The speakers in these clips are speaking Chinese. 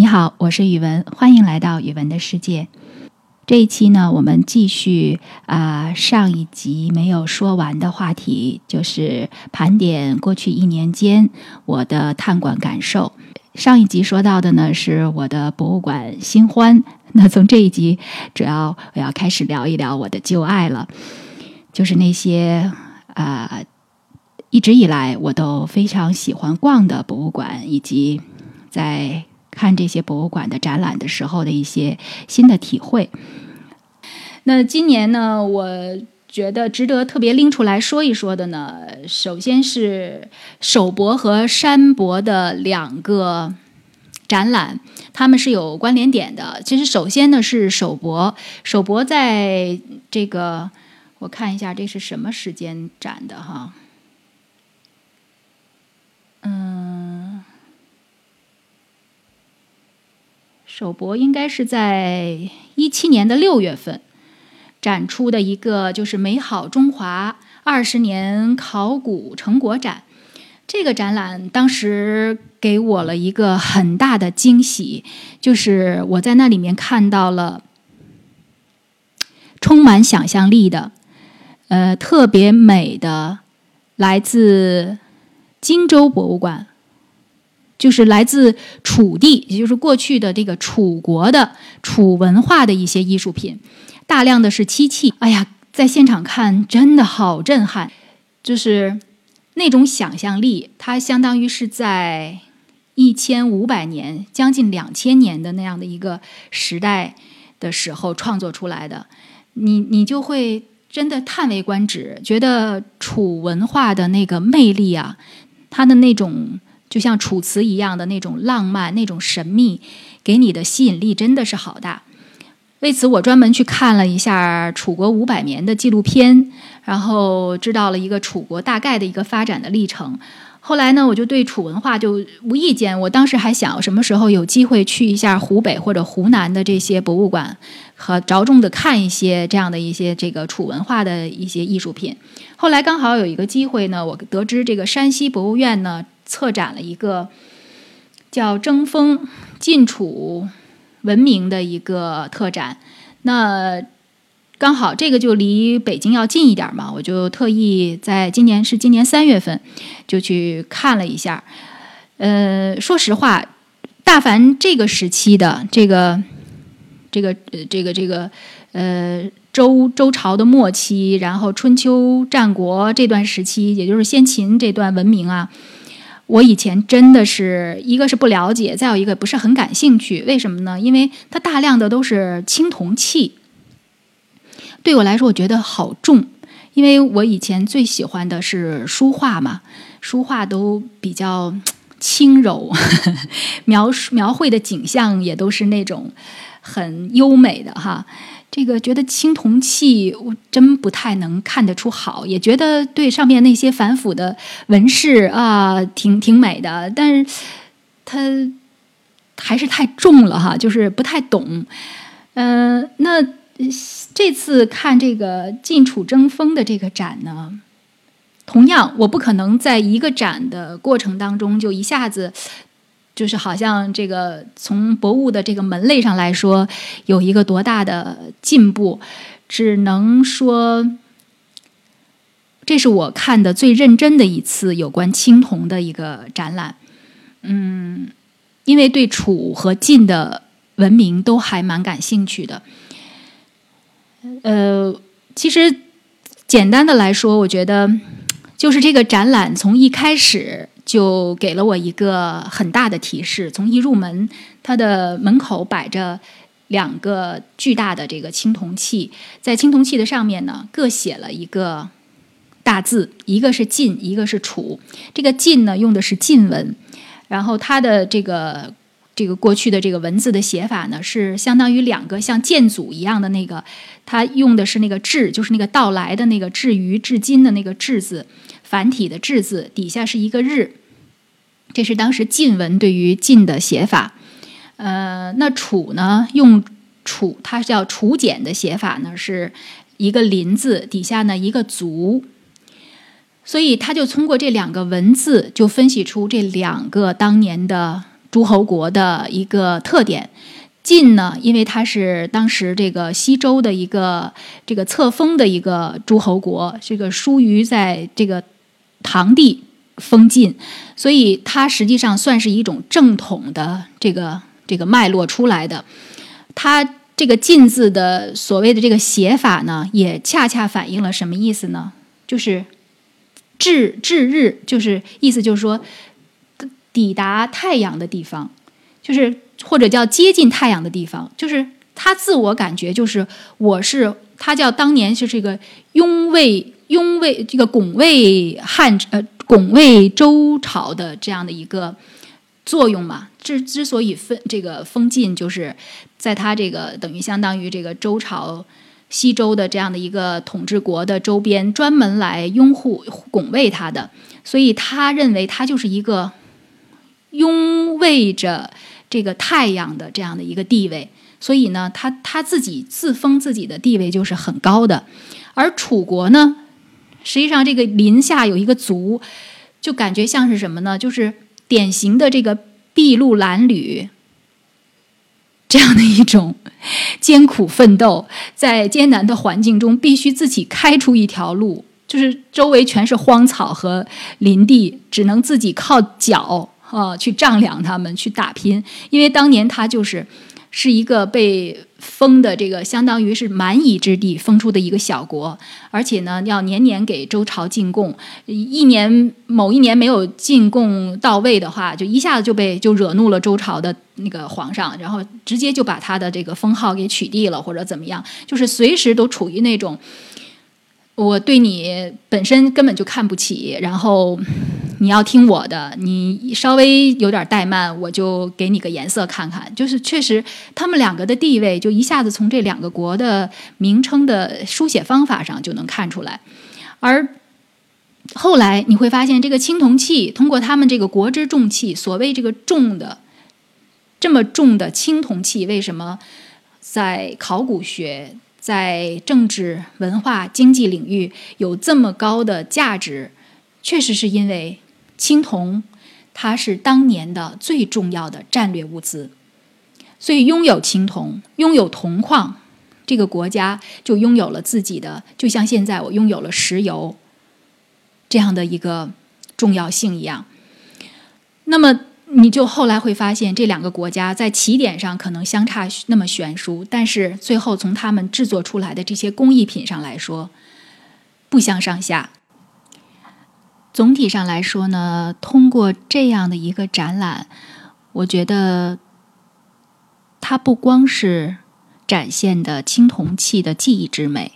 你好，我是语文，欢迎来到语文的世界。这一期呢，我们继续啊上一集没有说完的话题，就是盘点过去一年间我的探馆感受。上一集说到的呢是我的博物馆新欢，那从这一集主要我要开始聊一聊我的旧爱了，就是那些啊一直以来我都非常喜欢逛的博物馆，以及在。看这些博物馆的展览的时候的一些新的体会。那今年呢，我觉得值得特别拎出来说一说的呢，首先是首博和山博的两个展览，他们是有关联点的。其实，首先呢是首博，首博在这个我看一下，这是什么时间展的哈？嗯。首博应该是在一七年的六月份展出的一个，就是“美好中华二十年考古成果展”。这个展览当时给我了一个很大的惊喜，就是我在那里面看到了充满想象力的、呃特别美的来自荆州博物馆。就是来自楚地，也就是过去的这个楚国的楚文化的一些艺术品，大量的是漆器。哎呀，在现场看真的好震撼，就是那种想象力，它相当于是在一千五百年、将近两千年的那样的一个时代的时候创作出来的，你你就会真的叹为观止，觉得楚文化的那个魅力啊，它的那种。就像楚辞一样的那种浪漫、那种神秘，给你的吸引力真的是好大。为此，我专门去看了一下楚国五百年的纪录片，然后知道了一个楚国大概的一个发展的历程。后来呢，我就对楚文化就无意间，我当时还想什么时候有机会去一下湖北或者湖南的这些博物馆，和着重的看一些这样的一些这个楚文化的一些艺术品。后来刚好有一个机会呢，我得知这个山西博物院呢。策展了一个叫“争锋晋楚文明”的一个特展，那刚好这个就离北京要近一点嘛，我就特意在今年是今年三月份就去看了一下。呃，说实话，大凡这个时期的这个这个这个这个呃周周朝的末期，然后春秋战国这段时期，也就是先秦这段文明啊。我以前真的是一个是不了解，再有一个不是很感兴趣。为什么呢？因为它大量的都是青铜器，对我来说我觉得好重。因为我以前最喜欢的是书画嘛，书画都比较轻柔，描述描绘的景象也都是那种很优美的哈。这个觉得青铜器我真不太能看得出好，也觉得对上面那些繁复的纹饰啊，挺挺美的，但是它还是太重了哈，就是不太懂。嗯，那这次看这个晋楚争锋的这个展呢，同样我不可能在一个展的过程当中就一下子。就是好像这个从博物的这个门类上来说，有一个多大的进步，只能说，这是我看的最认真的一次有关青铜的一个展览。嗯，因为对楚和晋的文明都还蛮感兴趣的。呃，其实简单的来说，我觉得就是这个展览从一开始。就给了我一个很大的提示。从一入门，它的门口摆着两个巨大的这个青铜器，在青铜器的上面呢，各写了一个大字，一个是晋，一个是楚。这个晋呢，用的是晋文，然后它的这个这个过去的这个文字的写法呢，是相当于两个像建祖一样的那个，它用的是那个至，就是那个到来的那个至于至今的那个至字。繁体的“至”字底下是一个“日”，这是当时晋文对于“晋”的写法。呃，那楚呢，用楚，它叫楚简的写法呢，是一个“林”字底下呢一个“足”，所以他就通过这两个文字，就分析出这两个当年的诸侯国的一个特点。晋呢，因为它是当时这个西周的一个这个册封的一个诸侯国，这个疏于在这个唐帝封禁，所以它实际上算是一种正统的这个这个脉络出来的。它这个晋字的所谓的这个写法呢，也恰恰反映了什么意思呢？就是至至日，就是意思就是说抵达太阳的地方，就是。或者叫接近太阳的地方，就是他自我感觉就是我是他叫当年是这个拥卫拥卫这个拱卫汉呃拱卫周朝的这样的一个作用嘛。之之所以封这个封禁，就是在他这个等于相当于这个周朝西周的这样的一个统治国的周边，专门来拥护拱卫他的，所以他认为他就是一个拥卫着。这个太阳的这样的一个地位，所以呢，他他自己自封自己的地位就是很高的。而楚国呢，实际上这个林下有一个族，就感觉像是什么呢？就是典型的这个筚路蓝缕这样的一种艰苦奋斗，在艰难的环境中必须自己开出一条路，就是周围全是荒草和林地，只能自己靠脚。啊，去丈量他们，去打拼，因为当年他就是是一个被封的这个，相当于是蛮夷之地封出的一个小国，而且呢，要年年给周朝进贡，一年某一年没有进贡到位的话，就一下子就被就惹怒了周朝的那个皇上，然后直接就把他的这个封号给取缔了，或者怎么样，就是随时都处于那种。我对你本身根本就看不起，然后你要听我的，你稍微有点怠慢，我就给你个颜色看看。就是确实，他们两个的地位就一下子从这两个国的名称的书写方法上就能看出来。而后来你会发现，这个青铜器通过他们这个国之重器，所谓这个重的这么重的青铜器，为什么在考古学？在政治、文化、经济领域有这么高的价值，确实是因为青铜，它是当年的最重要的战略物资。所以，拥有青铜、拥有铜矿，这个国家就拥有了自己的，就像现在我拥有了石油这样的一个重要性一样。那么。你就后来会发现，这两个国家在起点上可能相差那么悬殊，但是最后从他们制作出来的这些工艺品上来说，不相上下。总体上来说呢，通过这样的一个展览，我觉得它不光是展现的青铜器的技艺之美，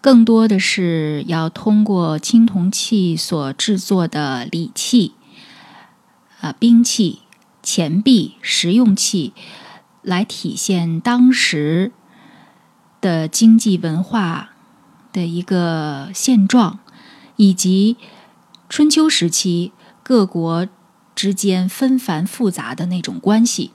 更多的是要通过青铜器所制作的礼器。啊，兵器、钱币、实用器，来体现当时的经济文化的一个现状，以及春秋时期各国之间纷繁复杂的那种关系。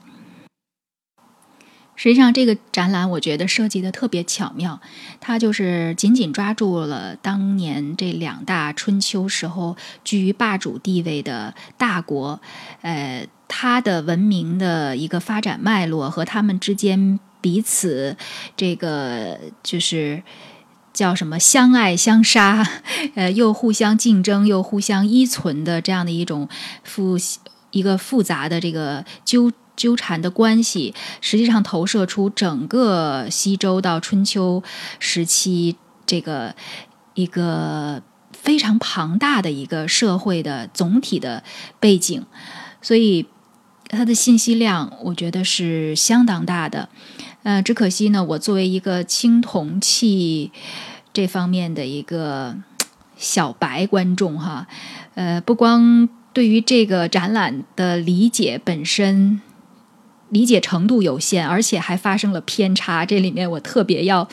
实际上，这个展览我觉得设计的特别巧妙，它就是紧紧抓住了当年这两大春秋时候居于霸主地位的大国，呃，它的文明的一个发展脉络和他们之间彼此这个就是叫什么相爱相杀，呃，又互相竞争又互相依存的这样的一种复一个复杂的这个纠。纠缠的关系，实际上投射出整个西周到春秋时期这个一个非常庞大的一个社会的总体的背景，所以它的信息量，我觉得是相当大的。呃，只可惜呢，我作为一个青铜器这方面的一个小白观众哈，呃，不光对于这个展览的理解本身。理解程度有限，而且还发生了偏差。这里面我特别要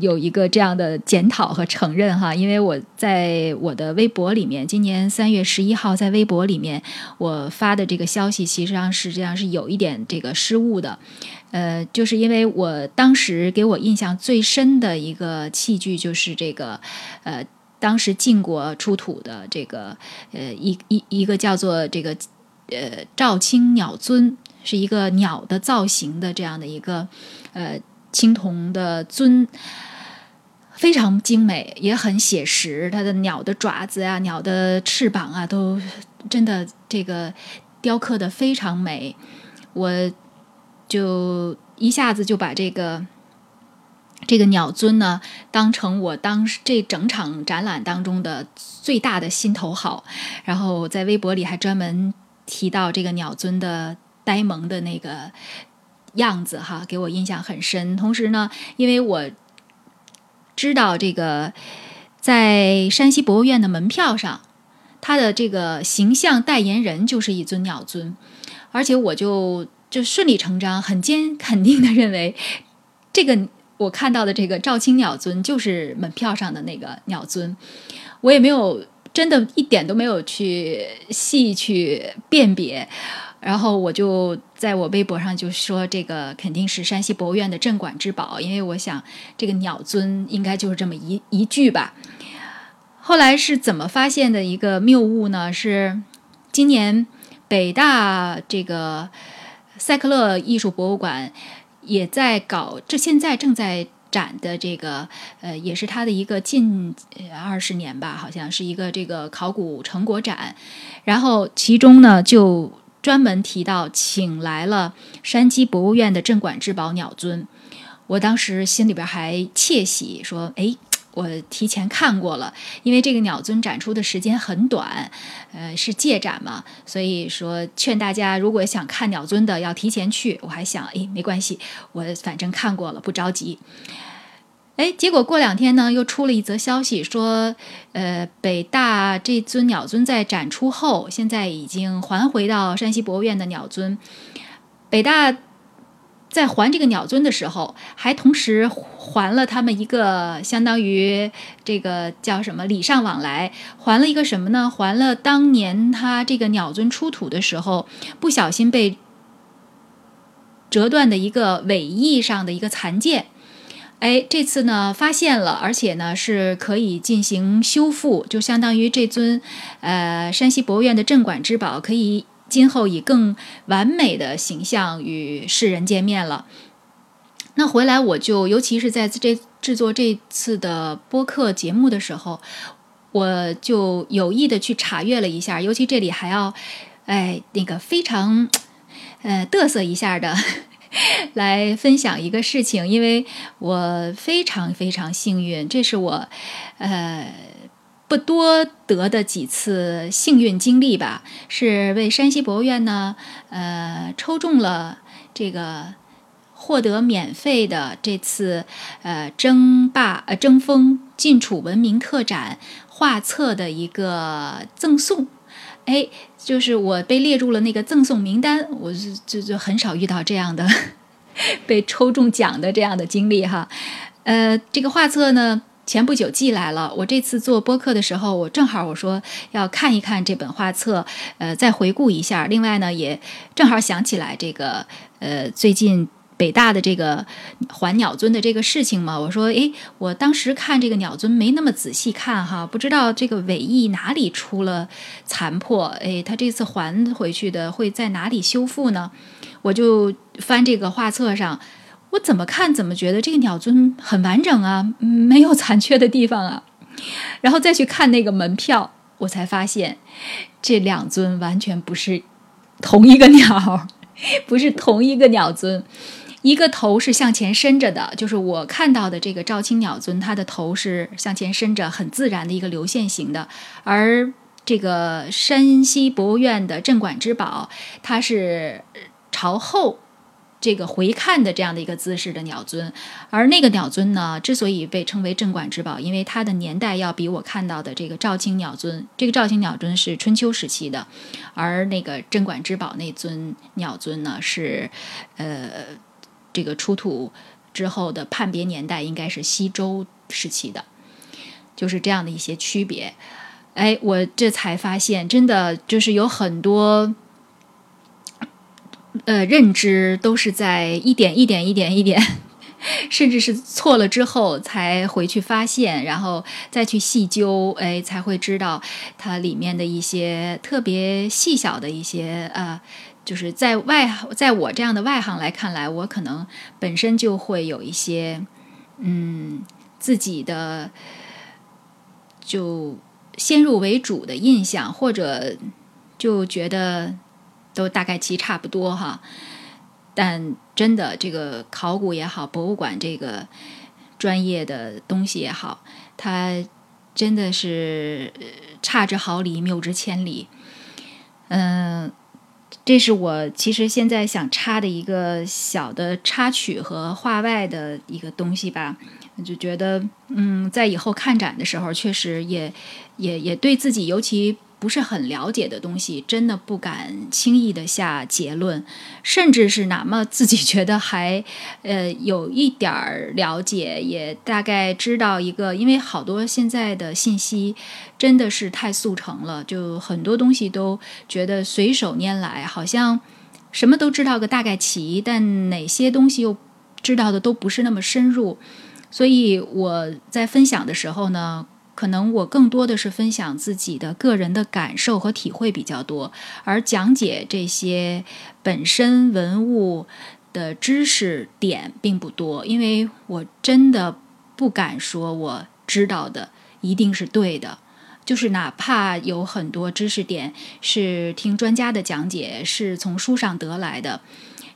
有一个这样的检讨和承认哈，因为我在我的微博里面，今年三月十一号在微博里面我发的这个消息，其实上实际上是有一点这个失误的。呃，就是因为我当时给我印象最深的一个器具就是这个呃，当时晋国出土的这个呃一一一个叫做这个。呃赵青鸟尊，是一个鸟的造型的这样的一个呃青铜的尊。非常精美，也很写实。它的鸟的爪子啊，鸟的翅膀啊，都真的这个雕刻的非常美。我就一下子就把这个这个鸟尊呢，当成我当时这整场展览当中的最大的心头好。然后在微博里还专门提到这个鸟尊的呆萌的那个样子，哈，给我印象很深。同时呢，因为我。知道这个，在山西博物院的门票上，它的这个形象代言人就是一尊鸟尊，而且我就就顺理成章、很坚肯定的认为，这个我看到的这个赵青鸟尊就是门票上的那个鸟尊，我也没有真的一点都没有去细去辨别。然后我就在我微博上就说，这个肯定是山西博物院的镇馆之宝，因为我想这个鸟尊应该就是这么一一句吧。后来是怎么发现的一个谬误呢？是今年北大这个塞克勒艺术博物馆也在搞，这现在正在展的这个，呃，也是它的一个近二十年吧，好像是一个这个考古成果展，然后其中呢就。专门提到请来了山西博物院的镇馆之宝鸟尊，我当时心里边还窃喜，说：“哎，我提前看过了，因为这个鸟尊展出的时间很短，呃，是借展嘛，所以说劝大家如果想看鸟尊的要提前去。我还想，哎，没关系，我反正看过了，不着急。”哎，结果过两天呢，又出了一则消息，说，呃，北大这尊鸟尊在展出后，现在已经还回到山西博物院的鸟尊。北大在还这个鸟尊的时候，还同时还了他们一个相当于这个叫什么礼尚往来，还了一个什么呢？还了当年他这个鸟尊出土的时候不小心被折断的一个尾翼上的一个残件。哎，这次呢发现了，而且呢是可以进行修复，就相当于这尊，呃，山西博物院的镇馆之宝，可以今后以更完美的形象与世人见面了。那回来我就，尤其是在这制作这次的播客节目的时候，我就有意的去查阅了一下，尤其这里还要，哎，那个非常，呃，嘚瑟一下的。来分享一个事情，因为我非常非常幸运，这是我呃不多得的几次幸运经历吧。是为山西博物院呢呃抽中了这个获得免费的这次呃争霸呃争锋晋楚文明特展画册的一个赠送。哎，就是我被列入了那个赠送名单，我就就就很少遇到这样的 被抽中奖的这样的经历哈。呃，这个画册呢，前不久寄来了。我这次做播客的时候，我正好我说要看一看这本画册，呃，再回顾一下。另外呢，也正好想起来这个呃最近。北大的这个还鸟尊的这个事情嘛，我说，诶，我当时看这个鸟尊没那么仔细看哈，不知道这个尾翼哪里出了残破，诶，他这次还回去的会在哪里修复呢？我就翻这个画册上，我怎么看怎么觉得这个鸟尊很完整啊，没有残缺的地方啊。然后再去看那个门票，我才发现这两尊完全不是同一个鸟，不是同一个鸟尊。一个头是向前伸着的，就是我看到的这个赵青鸟尊，它的头是向前伸着，很自然的一个流线型的。而这个山西博物院的镇馆之宝，它是朝后这个回看的这样的一个姿势的鸟尊。而那个鸟尊呢，之所以被称为镇馆之宝，因为它的年代要比我看到的这个赵青鸟尊，这个赵青鸟尊是春秋时期的，而那个镇馆之宝那尊鸟尊呢，是呃。这个出土之后的判别年代应该是西周时期的，就是这样的一些区别。哎，我这才发现，真的就是有很多呃认知都是在一点一点一点一点 甚至是错了之后才回去发现，然后再去细究，哎，才会知道它里面的一些特别细小的一些呃，就是在外，在我这样的外行来看来，我可能本身就会有一些嗯自己的就先入为主的印象，或者就觉得都大概其差不多哈。但真的，这个考古也好，博物馆这个专业的东西也好，它真的是差之毫厘，谬之千里。嗯，这是我其实现在想插的一个小的插曲和话外的一个东西吧。就觉得，嗯，在以后看展的时候，确实也也也对自己，尤其。不是很了解的东西，真的不敢轻易的下结论，甚至是哪么自己觉得还呃有一点儿了解，也大概知道一个，因为好多现在的信息真的是太速成了，就很多东西都觉得随手拈来，好像什么都知道个大概齐，但哪些东西又知道的都不是那么深入，所以我在分享的时候呢。可能我更多的是分享自己的个人的感受和体会比较多，而讲解这些本身文物的知识点并不多，因为我真的不敢说我知道的一定是对的，就是哪怕有很多知识点是听专家的讲解，是从书上得来的，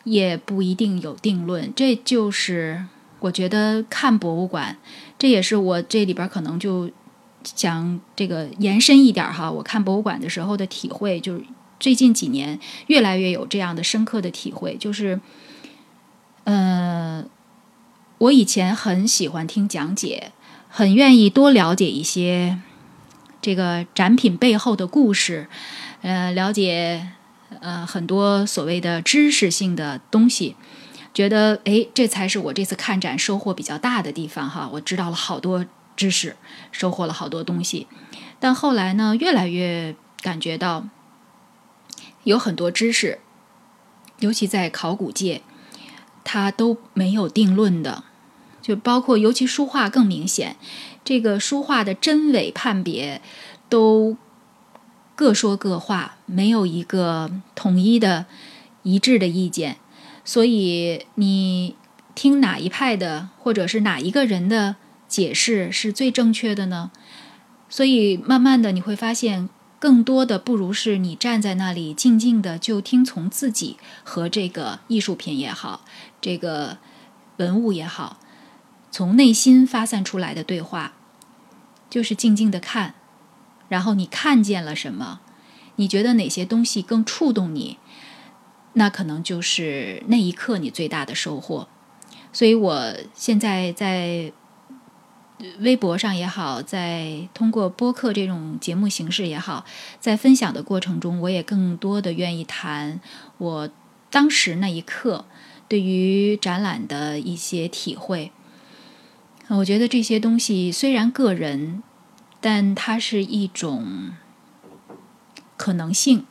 也不一定有定论。这就是我觉得看博物馆，这也是我这里边可能就。想这个延伸一点哈，我看博物馆的时候的体会，就是最近几年越来越有这样的深刻的体会，就是，呃，我以前很喜欢听讲解，很愿意多了解一些这个展品背后的故事，呃，了解呃很多所谓的知识性的东西，觉得哎，这才是我这次看展收获比较大的地方哈，我知道了好多。知识收获了好多东西，但后来呢，越来越感觉到有很多知识，尤其在考古界，它都没有定论的。就包括尤其书画更明显，这个书画的真伪判别都各说各话，没有一个统一的一致的意见。所以你听哪一派的，或者是哪一个人的。解释是最正确的呢，所以慢慢的你会发现，更多的不如是你站在那里静静的就听从自己和这个艺术品也好，这个文物也好，从内心发散出来的对话，就是静静的看，然后你看见了什么，你觉得哪些东西更触动你，那可能就是那一刻你最大的收获。所以我现在在。微博上也好，在通过播客这种节目形式也好，在分享的过程中，我也更多的愿意谈我当时那一刻对于展览的一些体会。我觉得这些东西虽然个人，但它是一种可能性。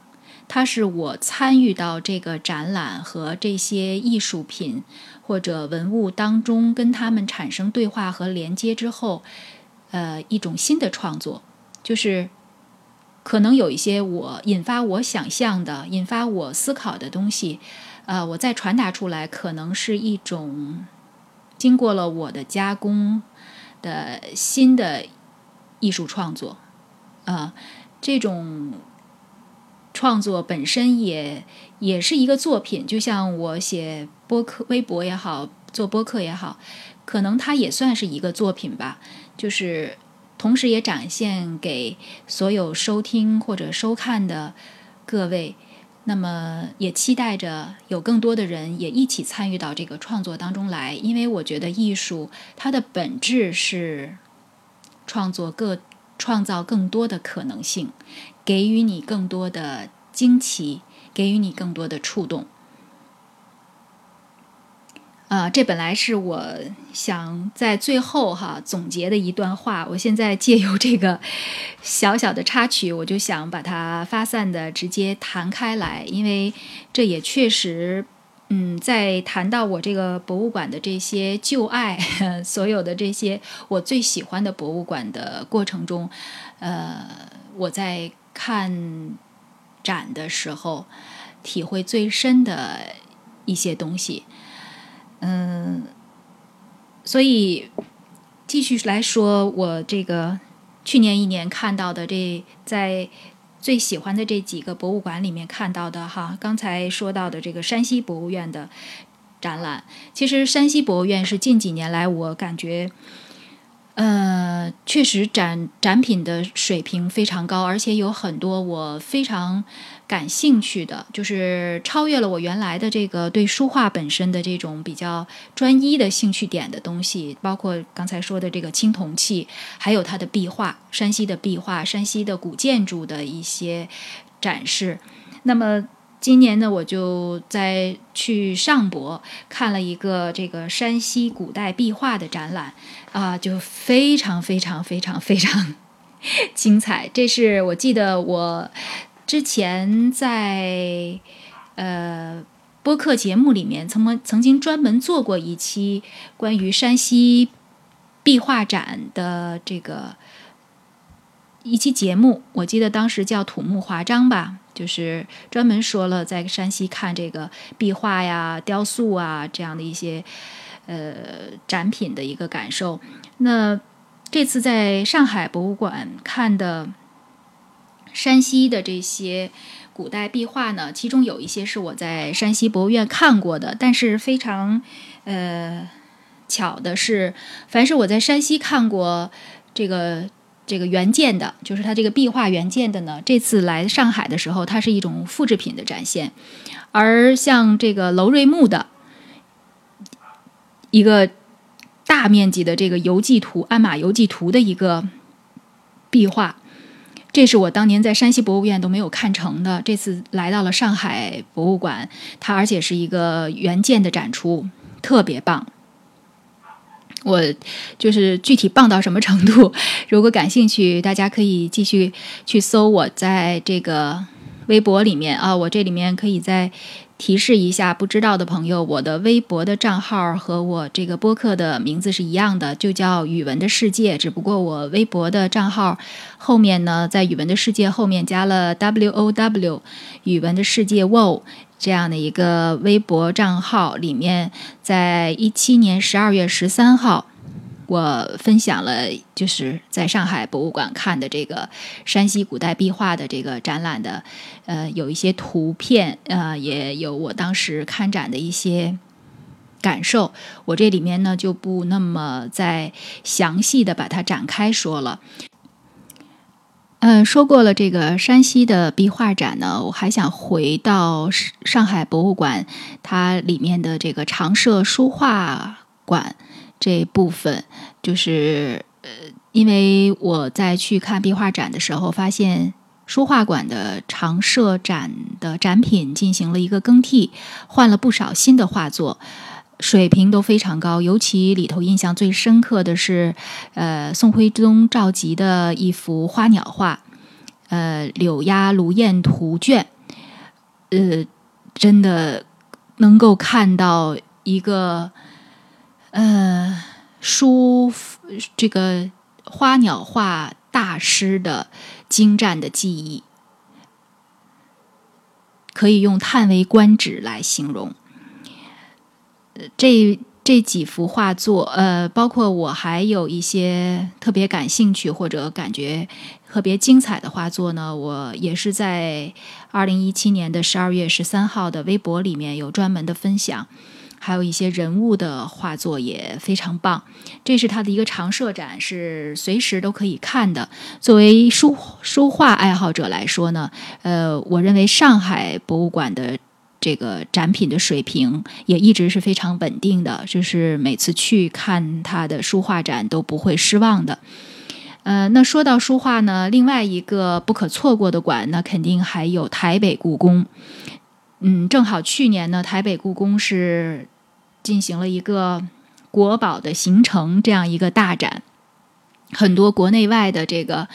它是我参与到这个展览和这些艺术品或者文物当中，跟他们产生对话和连接之后，呃，一种新的创作，就是可能有一些我引发我想象的、引发我思考的东西，呃，我再传达出来，可能是一种经过了我的加工的新的艺术创作，啊，这种。创作本身也也是一个作品，就像我写播客、微博也好，做播客也好，可能它也算是一个作品吧。就是同时也展现给所有收听或者收看的各位，那么也期待着有更多的人也一起参与到这个创作当中来，因为我觉得艺术它的本质是创作各创造更多的可能性。给予你更多的惊奇，给予你更多的触动。啊，这本来是我想在最后哈总结的一段话，我现在借由这个小小的插曲，我就想把它发散的直接弹开来，因为这也确实嗯，在谈到我这个博物馆的这些旧爱，所有的这些我最喜欢的博物馆的过程中，呃，我在看展的时候，体会最深的一些东西，嗯，所以继续来说，我这个去年一年看到的这在。最喜欢的这几个博物馆里面看到的哈，刚才说到的这个山西博物院的展览，其实山西博物院是近几年来我感觉。呃，确实展展品的水平非常高，而且有很多我非常感兴趣的，就是超越了我原来的这个对书画本身的这种比较专一的兴趣点的东西，包括刚才说的这个青铜器，还有它的壁画，山西的壁画，山西的古建筑的一些展示。那么今年呢，我就在去上博看了一个这个山西古代壁画的展览。啊，就非常非常非常非常 精彩。这是我记得我之前在呃播客节目里面曾曾曾经专门做过一期关于山西壁画展的这个一期节目。我记得当时叫土木华章吧，就是专门说了在山西看这个壁画呀、雕塑啊这样的一些。呃，展品的一个感受。那这次在上海博物馆看的山西的这些古代壁画呢，其中有一些是我在山西博物院看过的。但是非常呃巧的是，凡是我在山西看过这个这个原件的，就是它这个壁画原件的呢，这次来上海的时候，它是一种复制品的展现。而像这个楼瑞木的。一个大面积的这个游记图，鞍马游记图的一个壁画，这是我当年在山西博物院都没有看成的。这次来到了上海博物馆，它而且是一个原件的展出，特别棒。我就是具体棒到什么程度？如果感兴趣，大家可以继续去搜我在这个微博里面啊，我这里面可以在。提示一下，不知道的朋友，我的微博的账号和我这个播客的名字是一样的，就叫语文的世界。只不过我微博的账号后面呢，在语文的世界后面加了 W O W，语文的世界 Wo 这样的一个微博账号，里面在一七年十二月十三号。我分享了就是在上海博物馆看的这个山西古代壁画的这个展览的，呃，有一些图片，呃，也有我当时看展的一些感受。我这里面呢就不那么再详细的把它展开说了。嗯，说过了这个山西的壁画展呢，我还想回到上海博物馆它里面的这个常设书画馆。这部分就是呃，因为我在去看壁画展的时候，发现书画馆的常设展的展品进行了一个更替，换了不少新的画作，水平都非常高。尤其里头印象最深刻的是，呃，宋徽宗赵佶的一幅花鸟画，呃，《柳鸦芦燕图卷》，呃，真的能够看到一个。呃，书这个花鸟画大师的精湛的技艺，可以用叹为观止来形容。这这几幅画作，呃，包括我还有一些特别感兴趣或者感觉特别精彩的画作呢，我也是在二零一七年的十二月十三号的微博里面有专门的分享。还有一些人物的画作也非常棒，这是他的一个常设展，是随时都可以看的。作为书书画爱好者来说呢，呃，我认为上海博物馆的这个展品的水平也一直是非常稳定的，就是每次去看他的书画展都不会失望的。呃，那说到书画呢，另外一个不可错过的馆，那肯定还有台北故宫。嗯，正好去年呢，台北故宫是进行了一个国宝的形成这样一个大展，很多国内外的这个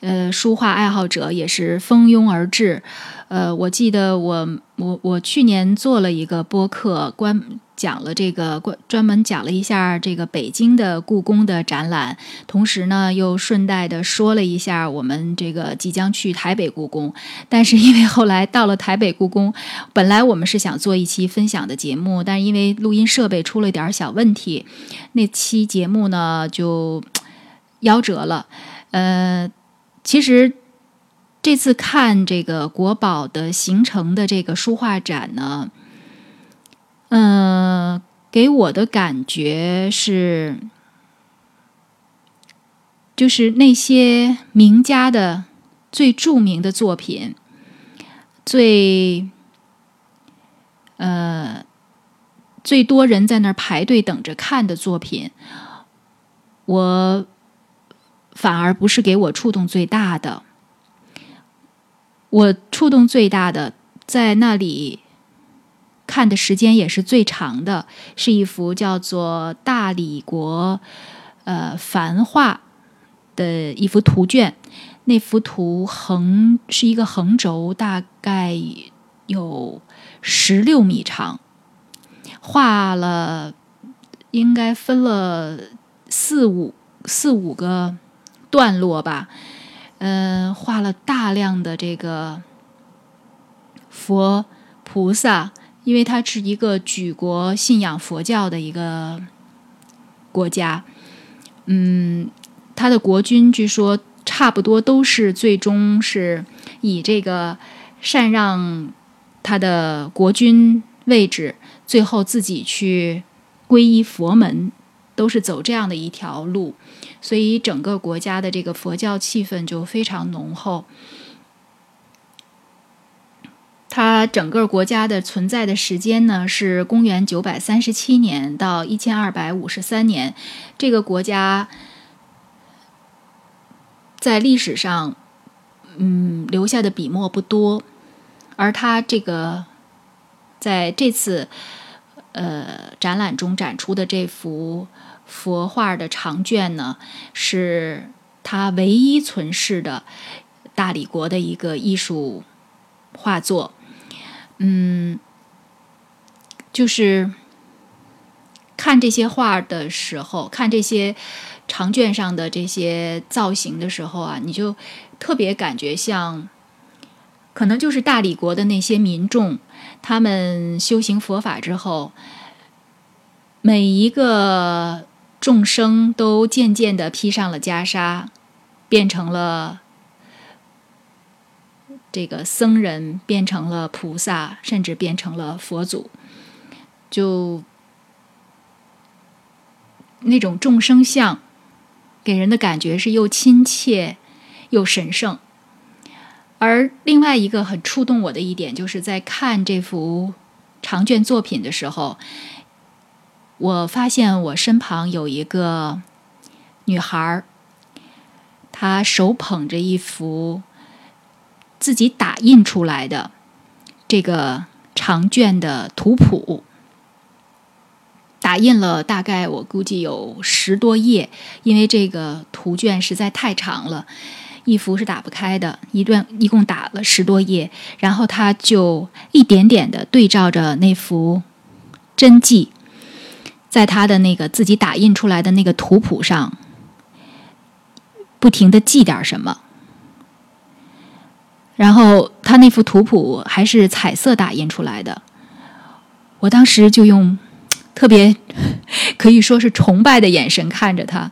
呃，书画爱好者也是蜂拥而至。呃，我记得我我我去年做了一个播客，关讲了这个专门讲了一下这个北京的故宫的展览，同时呢又顺带的说了一下我们这个即将去台北故宫。但是因为后来到了台北故宫，本来我们是想做一期分享的节目，但是因为录音设备出了点小问题，那期节目呢就夭折 了。呃。其实这次看这个国宝的形成的这个书画展呢，嗯，给我的感觉是，就是那些名家的最著名的作品，最呃最多人在那儿排队等着看的作品，我。反而不是给我触动最大的，我触动最大的，在那里看的时间也是最长的，是一幅叫做《大理国》呃繁画的一幅图卷。那幅图横是一个横轴，大概有十六米长，画了应该分了四五四五个。段落吧，嗯，画了大量的这个佛菩萨，因为它是一个举国信仰佛教的一个国家，嗯，他的国君据说差不多都是最终是以这个禅让他的国君位置，最后自己去皈依佛门，都是走这样的一条路。所以整个国家的这个佛教气氛就非常浓厚。它整个国家的存在的时间呢是公元九百三十七年到一千二百五十三年。这个国家在历史上，嗯，留下的笔墨不多，而它这个在这次呃展览中展出的这幅。佛画的长卷呢，是他唯一存世的大理国的一个艺术画作。嗯，就是看这些画的时候，看这些长卷上的这些造型的时候啊，你就特别感觉像，可能就是大理国的那些民众，他们修行佛法之后，每一个。众生都渐渐的披上了袈裟，变成了这个僧人，变成了菩萨，甚至变成了佛祖。就那种众生相，给人的感觉是又亲切又神圣。而另外一个很触动我的一点，就是在看这幅长卷作品的时候。我发现我身旁有一个女孩，她手捧着一幅自己打印出来的这个长卷的图谱，打印了大概我估计有十多页，因为这个图卷实在太长了，一幅是打不开的，一段一共打了十多页，然后他就一点点的对照着那幅真迹。在他的那个自己打印出来的那个图谱上，不停的记点什么。然后他那幅图谱还是彩色打印出来的，我当时就用 特别 可以说是崇拜的眼神看着他。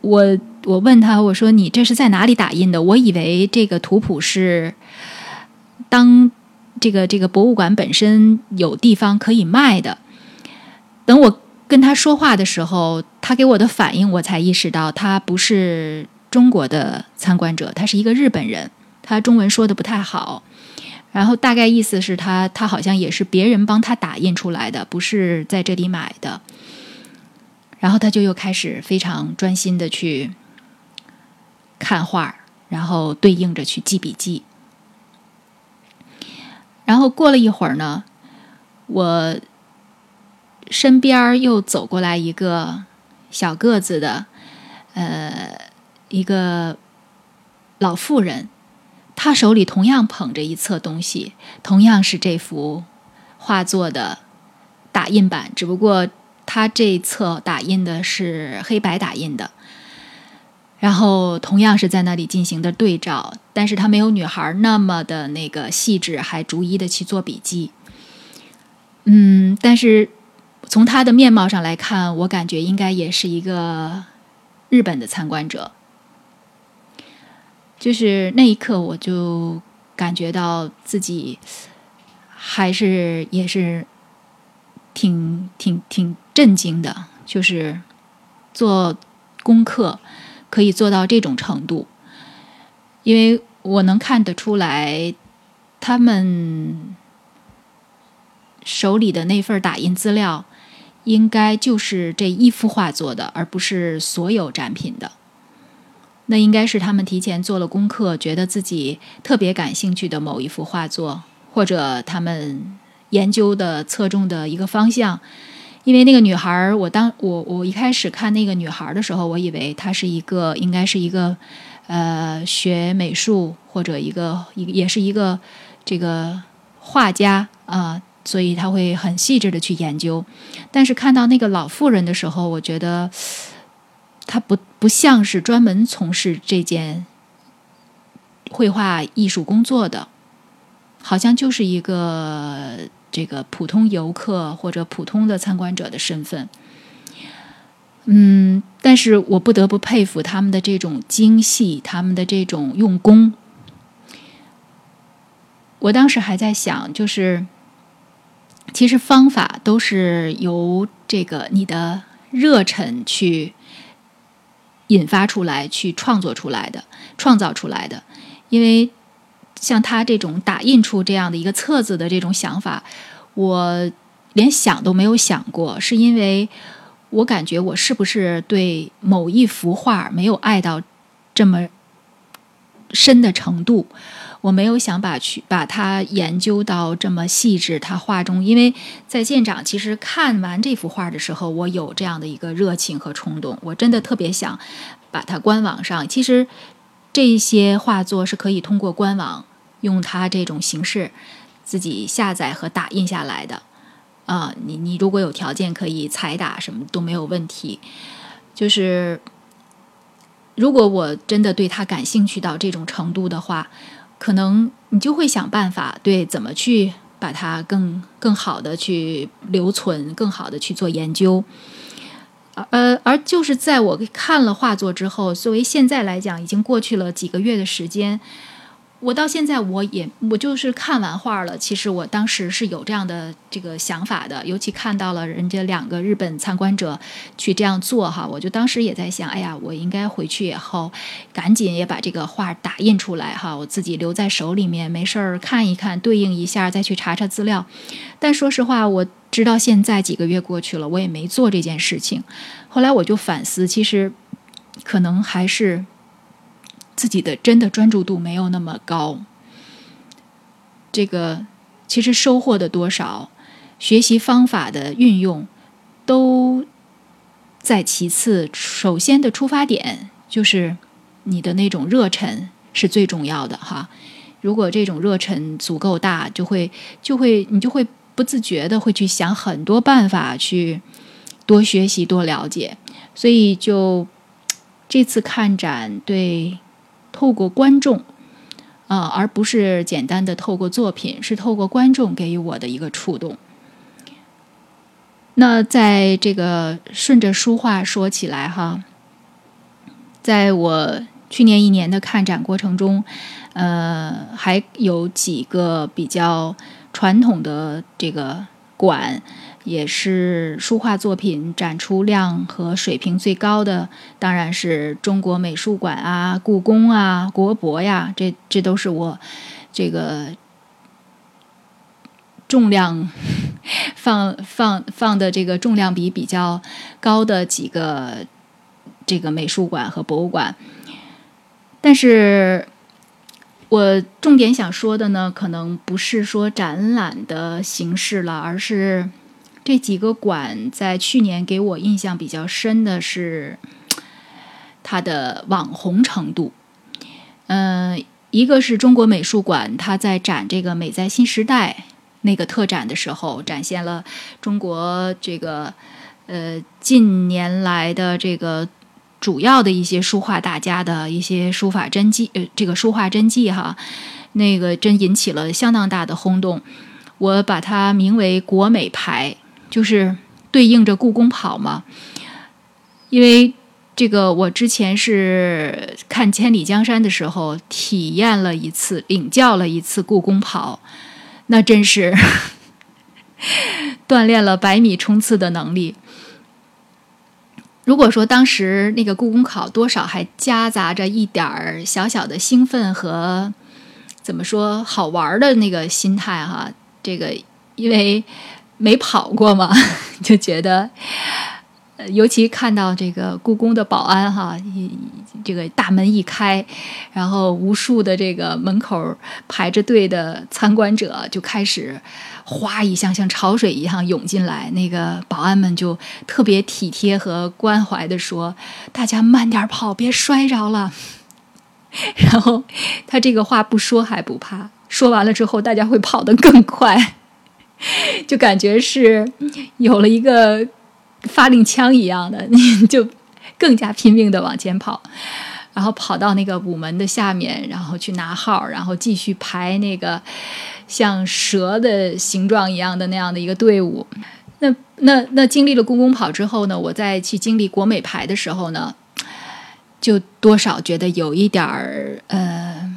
我我问他，我说你这是在哪里打印的？我以为这个图谱是当这个这个博物馆本身有地方可以卖的。等我。跟他说话的时候，他给我的反应，我才意识到他不是中国的参观者，他是一个日本人。他中文说的不太好，然后大概意思是他他好像也是别人帮他打印出来的，不是在这里买的。然后他就又开始非常专心的去看画，然后对应着去记笔记。然后过了一会儿呢，我。身边又走过来一个小个子的，呃，一个老妇人，他手里同样捧着一册东西，同样是这幅画作的打印版，只不过他这册打印的是黑白打印的。然后同样是在那里进行的对照，但是他没有女孩那么的那个细致，还逐一的去做笔记。嗯，但是从他的面貌上来看，我感觉应该也是一个日本的参观者。就是那一刻，我就感觉到自己还是也是挺挺挺震惊的，就是做功课。可以做到这种程度，因为我能看得出来，他们手里的那份打印资料，应该就是这一幅画做的，而不是所有展品的。那应该是他们提前做了功课，觉得自己特别感兴趣的某一幅画作，或者他们研究的侧重的一个方向。因为那个女孩，我当我我一开始看那个女孩的时候，我以为她是一个应该是一个呃学美术或者一个一也是一个这个画家啊，所以他会很细致的去研究。但是看到那个老妇人的时候，我觉得她不不像是专门从事这件绘画艺术工作的，好像就是一个。这个普通游客或者普通的参观者的身份，嗯，但是我不得不佩服他们的这种精细，他们的这种用功。我当时还在想，就是其实方法都是由这个你的热忱去引发出来、去创作出来的、创造出来的，因为。像他这种打印出这样的一个册子的这种想法，我连想都没有想过，是因为我感觉我是不是对某一幅画没有爱到这么深的程度，我没有想把去把它研究到这么细致。他画中，因为在现场其实看完这幅画的时候，我有这样的一个热情和冲动，我真的特别想把它官网上。其实这些画作是可以通过官网。用它这种形式，自己下载和打印下来的，啊，你你如果有条件可以彩打，什么都没有问题。就是如果我真的对它感兴趣到这种程度的话，可能你就会想办法对怎么去把它更更好的去留存，更好的去做研究。呃，而就是在我看了画作之后，作为现在来讲，已经过去了几个月的时间。我到现在我也我就是看完画了，其实我当时是有这样的这个想法的，尤其看到了人家两个日本参观者去这样做哈，我就当时也在想，哎呀，我应该回去以后赶紧也把这个画打印出来哈，我自己留在手里面，没事儿看一看，对应一下，再去查查资料。但说实话，我直到现在几个月过去了，我也没做这件事情。后来我就反思，其实可能还是。自己的真的专注度没有那么高，这个其实收获的多少，学习方法的运用都在其次，首先的出发点就是你的那种热忱是最重要的哈。如果这种热忱足够大，就会就会你就会不自觉的会去想很多办法去多学习多了解，所以就这次看展对。透过观众，啊，而不是简单的透过作品，是透过观众给予我的一个触动。那在这个顺着书画说起来哈，在我去年一年的看展过程中，呃，还有几个比较传统的这个馆。也是书画作品展出量和水平最高的，当然是中国美术馆啊、故宫啊、国博呀，这这都是我这个重量放放放的这个重量比比较高的几个这个美术馆和博物馆。但是我重点想说的呢，可能不是说展览的形式了，而是。这几个馆在去年给我印象比较深的是它的网红程度。嗯，一个是中国美术馆，它在展这个“美在新时代”那个特展的时候，展现了中国这个呃近年来的这个主要的一些书画大家的一些书法真迹，呃，这个书画真迹哈，那个真引起了相当大的轰动。我把它名为“国美牌”，就是对应着故宫跑嘛，因为。这个我之前是看《千里江山》的时候体验了一次，领教了一次故宫跑，那真是 锻炼了百米冲刺的能力。如果说当时那个故宫考多少还夹杂着一点儿小小的兴奋和怎么说好玩的那个心态哈，这个因为没跑过嘛，就觉得。尤其看到这个故宫的保安哈，这个大门一开，然后无数的这个门口排着队的参观者就开始哗一下像潮水一样涌进来，那个保安们就特别体贴和关怀的说：“大家慢点跑，别摔着了。”然后他这个话不说还不怕，说完了之后，大家会跑得更快，就感觉是有了一个。发令枪一样的，你 就更加拼命的往前跑，然后跑到那个午门的下面，然后去拿号，然后继续排那个像蛇的形状一样的那样的一个队伍。那那那经历了故宫跑之后呢，我再去经历国美排的时候呢，就多少觉得有一点儿呃，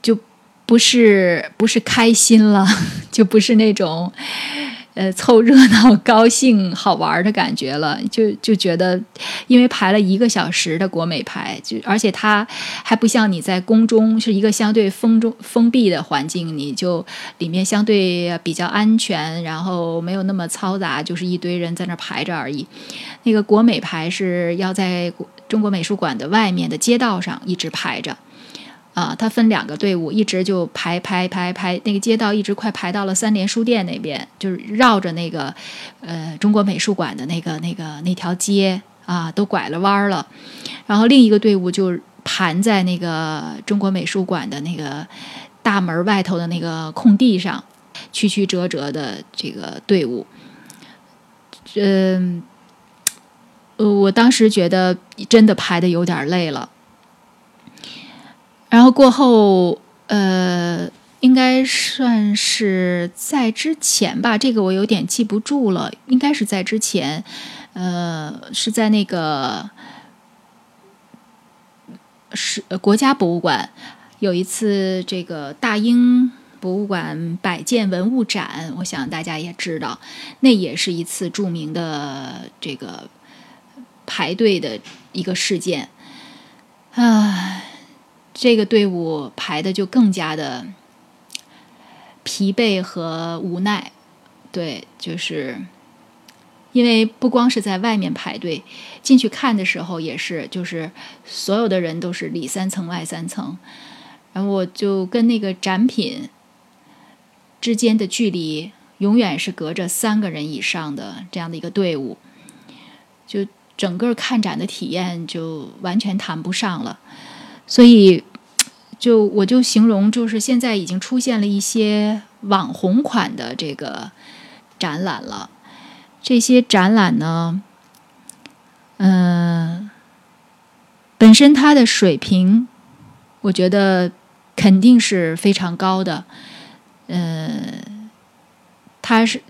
就不是不是开心了，就不是那种。呃，凑热闹、高兴、好玩的感觉了，就就觉得，因为排了一个小时的国美排，就而且它还不像你在宫中是一个相对封中封闭的环境，你就里面相对比较安全，然后没有那么嘈杂，就是一堆人在那排着而已。那个国美排是要在中国美术馆的外面的街道上一直排着。啊，它分两个队伍，一直就排排排排，那个街道一直快排到了三联书店那边，就是绕着那个呃中国美术馆的那个那个那条街啊，都拐了弯了。然后另一个队伍就盘在那个中国美术馆的那个大门外头的那个空地上，曲曲折折的这个队伍。嗯，呃，我当时觉得真的排的有点累了。然后过后，呃，应该算是在之前吧，这个我有点记不住了，应该是在之前，呃，是在那个是国家博物馆有一次这个大英博物馆百件文物展，我想大家也知道，那也是一次著名的这个排队的一个事件，唉。这个队伍排的就更加的疲惫和无奈，对，就是因为不光是在外面排队，进去看的时候也是，就是所有的人都是里三层外三层，然后我就跟那个展品之间的距离永远是隔着三个人以上的这样的一个队伍，就整个看展的体验就完全谈不上了。所以，就我就形容，就是现在已经出现了一些网红款的这个展览了。这些展览呢，嗯，本身它的水平，我觉得肯定是非常高的。嗯，它是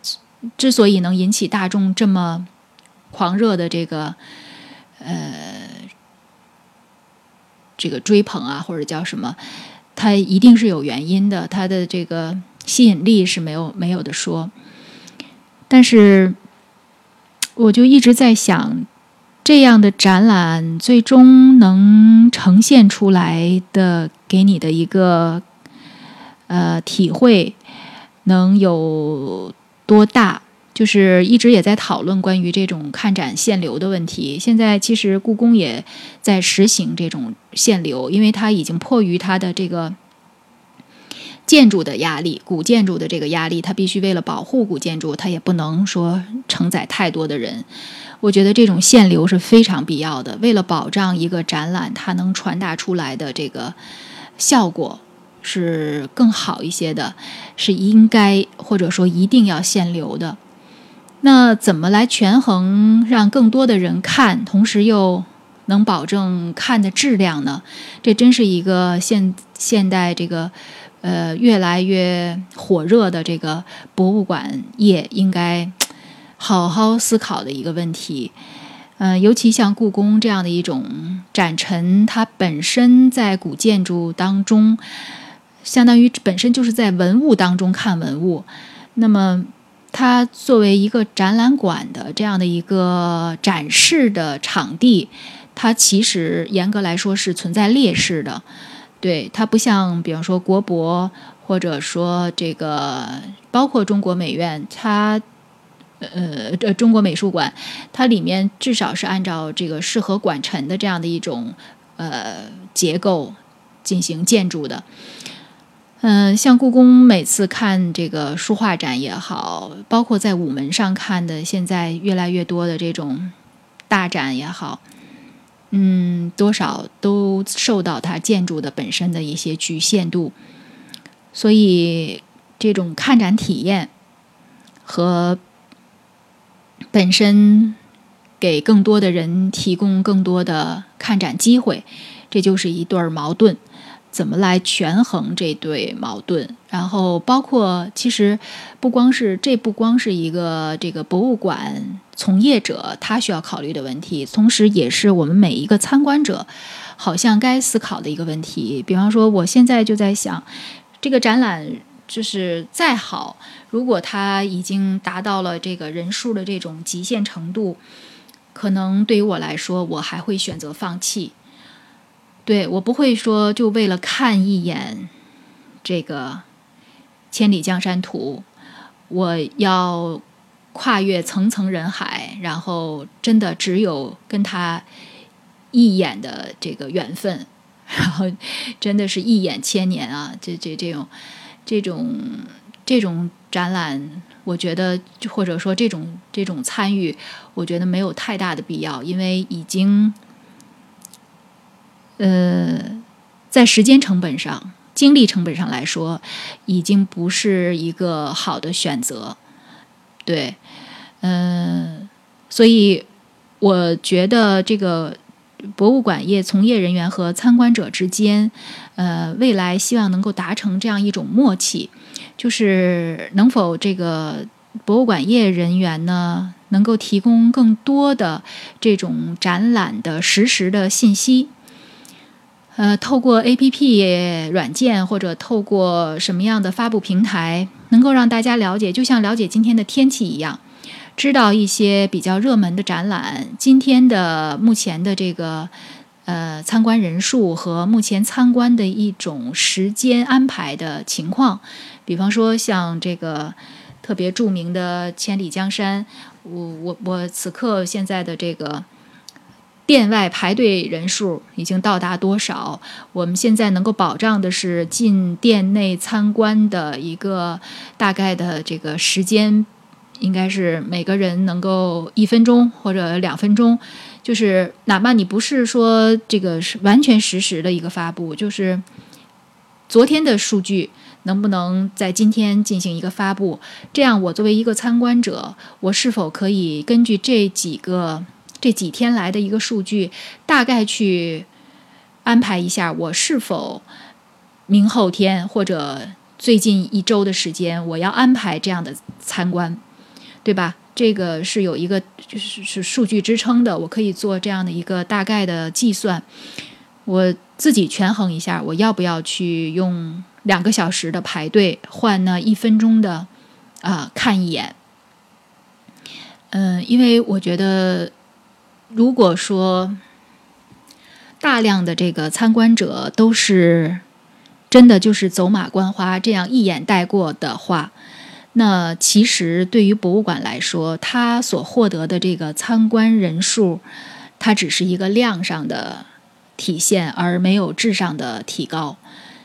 之所以能引起大众这么狂热的这个，呃。这个追捧啊，或者叫什么，它一定是有原因的，它的这个吸引力是没有没有的说。但是，我就一直在想，这样的展览最终能呈现出来的，给你的一个呃体会，能有多大？就是一直也在讨论关于这种看展限流的问题。现在其实故宫也在实行这种限流，因为它已经迫于它的这个建筑的压力，古建筑的这个压力，它必须为了保护古建筑，它也不能说承载太多的人。我觉得这种限流是非常必要的，为了保障一个展览它能传达出来的这个效果是更好一些的，是应该或者说一定要限流的。那怎么来权衡，让更多的人看，同时又能保证看的质量呢？这真是一个现现代这个。呃，越来越火热的这个博物馆业，应该好好思考的一个问题。嗯，尤其像故宫这样的一种展陈，它本身在古建筑当中，相当于本身就是在文物当中看文物。那么，它作为一个展览馆的这样的一个展示的场地，它其实严格来说是存在劣势的。对它不像，比方说国博，或者说这个包括中国美院，它呃呃中国美术馆，它里面至少是按照这个适合馆陈的这样的一种呃结构进行建筑的。嗯，像故宫每次看这个书画展也好，包括在午门上看的现在越来越多的这种大展也好。嗯，多少都受到它建筑的本身的一些局限度，所以这种看展体验和本身给更多的人提供更多的看展机会，这就是一对矛盾。怎么来权衡这对矛盾？然后包括其实不光是这，不光是一个这个博物馆从业者他需要考虑的问题，同时也是我们每一个参观者好像该思考的一个问题。比方说，我现在就在想，这个展览就是再好，如果它已经达到了这个人数的这种极限程度，可能对于我来说，我还会选择放弃。对我不会说，就为了看一眼这个《千里江山图》，我要跨越层层人海，然后真的只有跟他一眼的这个缘分，然后真的是一眼千年啊！这这这种这种这种展览，我觉得或者说这种这种参与，我觉得没有太大的必要，因为已经。呃，在时间成本上、精力成本上来说，已经不是一个好的选择。对，嗯，所以我觉得这个博物馆业从业人员和参观者之间，呃，未来希望能够达成这样一种默契，就是能否这个博物馆业人员呢，能够提供更多的这种展览的实时的信息。呃，透过 A P P 软件或者透过什么样的发布平台，能够让大家了解，就像了解今天的天气一样，知道一些比较热门的展览，今天的目前的这个呃参观人数和目前参观的一种时间安排的情况。比方说，像这个特别著名的千里江山，我我我此刻现在的这个。店外排队人数已经到达多少？我们现在能够保障的是进店内参观的一个大概的这个时间，应该是每个人能够一分钟或者两分钟。就是哪怕你不是说这个是完全实时的一个发布，就是昨天的数据能不能在今天进行一个发布？这样我作为一个参观者，我是否可以根据这几个？这几天来的一个数据，大概去安排一下，我是否明后天或者最近一周的时间，我要安排这样的参观，对吧？这个是有一个就是是数据支撑的，我可以做这样的一个大概的计算，我自己权衡一下，我要不要去用两个小时的排队换那一分钟的啊看一眼？嗯，因为我觉得。如果说大量的这个参观者都是真的就是走马观花这样一眼带过的话，那其实对于博物馆来说，它所获得的这个参观人数，它只是一个量上的体现，而没有质上的提高。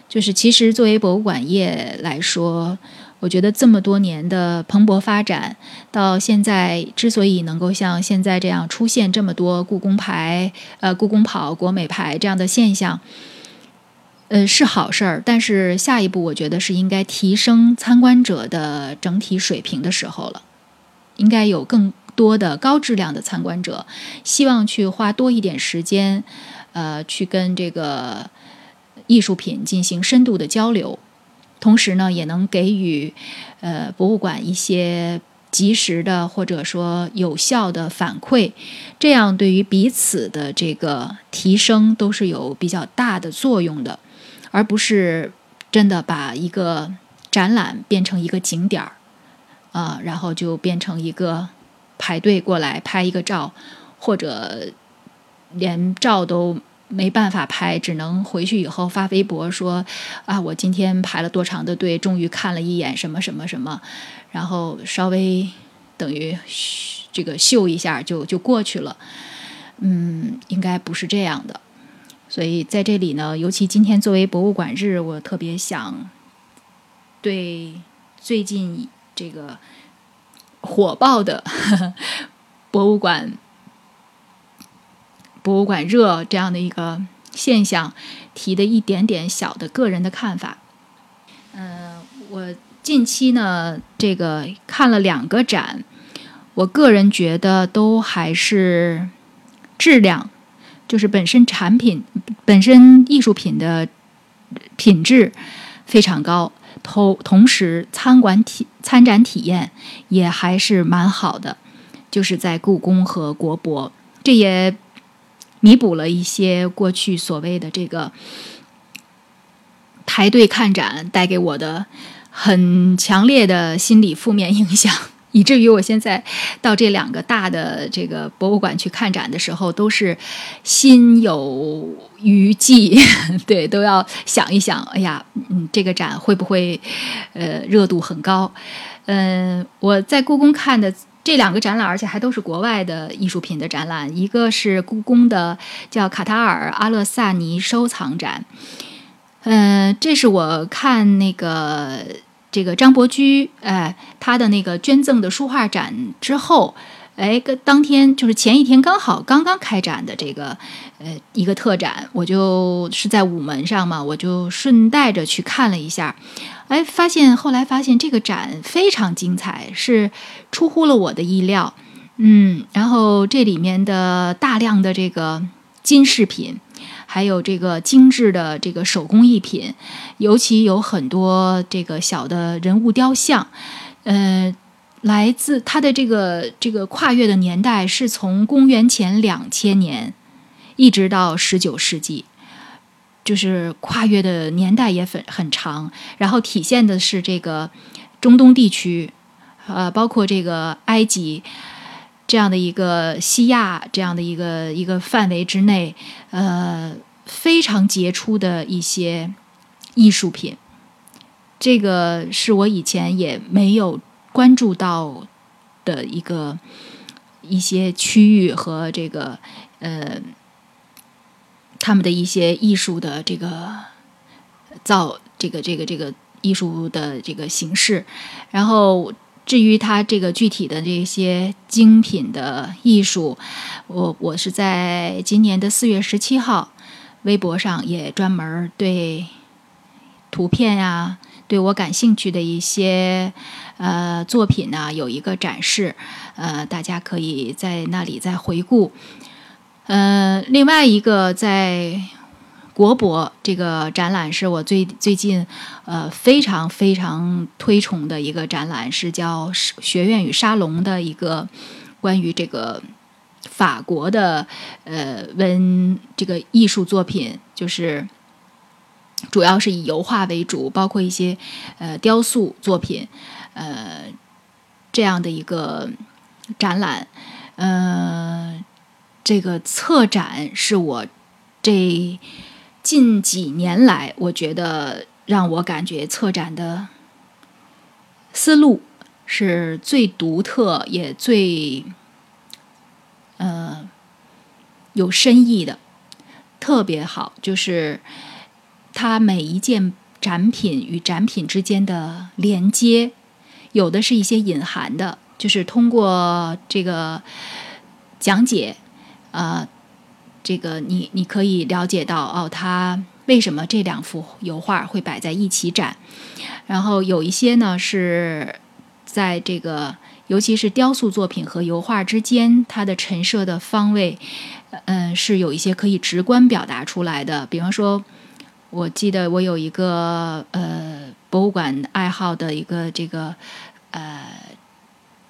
就是其实作为博物馆业来说，我觉得这么多年的蓬勃发展，到现在之所以能够像现在这样出现这么多故宫牌、呃故宫跑、国美牌这样的现象，呃是好事儿。但是下一步，我觉得是应该提升参观者的整体水平的时候了，应该有更多的高质量的参观者，希望去花多一点时间，呃，去跟这个。艺术品进行深度的交流，同时呢，也能给予呃博物馆一些及时的或者说有效的反馈，这样对于彼此的这个提升都是有比较大的作用的，而不是真的把一个展览变成一个景点儿啊，然后就变成一个排队过来拍一个照，或者连照都。没办法拍，只能回去以后发微博说：“啊，我今天排了多长的队，终于看了一眼什么什么什么，然后稍微等于这个秀一下就就过去了。”嗯，应该不是这样的。所以在这里呢，尤其今天作为博物馆日，我特别想对最近这个火爆的 博物馆。博物馆热这样的一个现象，提的一点点小的个人的看法。嗯，我近期呢，这个看了两个展，我个人觉得都还是质量，就是本身产品本身艺术品的品质非常高，同同时参观体参展体验也还是蛮好的，就是在故宫和国博，这也。弥补了一些过去所谓的这个排队看展带给我的很强烈的心理负面影响，以至于我现在到这两个大的这个博物馆去看展的时候，都是心有余悸，对，都要想一想，哎呀，嗯，这个展会不会呃热度很高？嗯，我在故宫看的。这两个展览，而且还都是国外的艺术品的展览。一个是故宫的叫卡塔尔阿勒萨尼收藏展，嗯，这是我看那个这个张伯驹哎他的那个捐赠的书画展之后，哎，当天就是前一天刚好刚刚开展的这个呃一个特展，我就是在午门上嘛，我就顺带着去看了一下。哎，发现后来发现这个展非常精彩，是出乎了我的意料。嗯，然后这里面的大量的这个金饰品，还有这个精致的这个手工艺品，尤其有很多这个小的人物雕像，呃，来自它的这个这个跨越的年代是从公元前两千年一直到十九世纪。就是跨越的年代也很很长，然后体现的是这个中东地区，呃，包括这个埃及这样的一个西亚这样的一个一个范围之内，呃，非常杰出的一些艺术品。这个是我以前也没有关注到的一个一些区域和这个呃。他们的一些艺术的这个造，这个这个这个艺术的这个形式，然后至于它这个具体的这些精品的艺术，我我是在今年的四月十七号，微博上也专门对图片呀，对我感兴趣的一些呃作品呢有一个展示，呃，大家可以在那里再回顾。呃，另外一个在国博这个展览是我最最近呃非常非常推崇的一个展览，是叫《学院与沙龙》的一个关于这个法国的呃文这个艺术作品，就是主要是以油画为主，包括一些呃雕塑作品，呃这样的一个展览，呃。这个策展是我这近几年来，我觉得让我感觉策展的思路是最独特也最呃有深意的，特别好。就是它每一件展品与展品之间的连接，有的是一些隐含的，就是通过这个讲解，呃，这个你你可以了解到哦，它为什么这两幅油画会摆在一起展，然后有一些呢是在这个。尤其是雕塑作品和油画之间，它的陈设的方位，嗯，是有一些可以直观表达出来的。比方说，我记得我有一个呃博物馆爱好的一个这个呃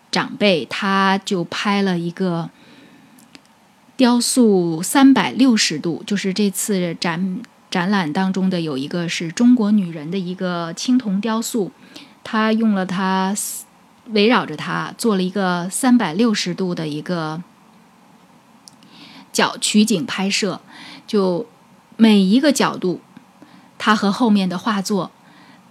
长辈，他就拍了一个雕塑三百六十度，就是这次展展览当中的有一个是中国女人的一个青铜雕塑，他用了他。围绕着它做了一个三百六十度的一个角取景拍摄，就每一个角度，它和后面的画作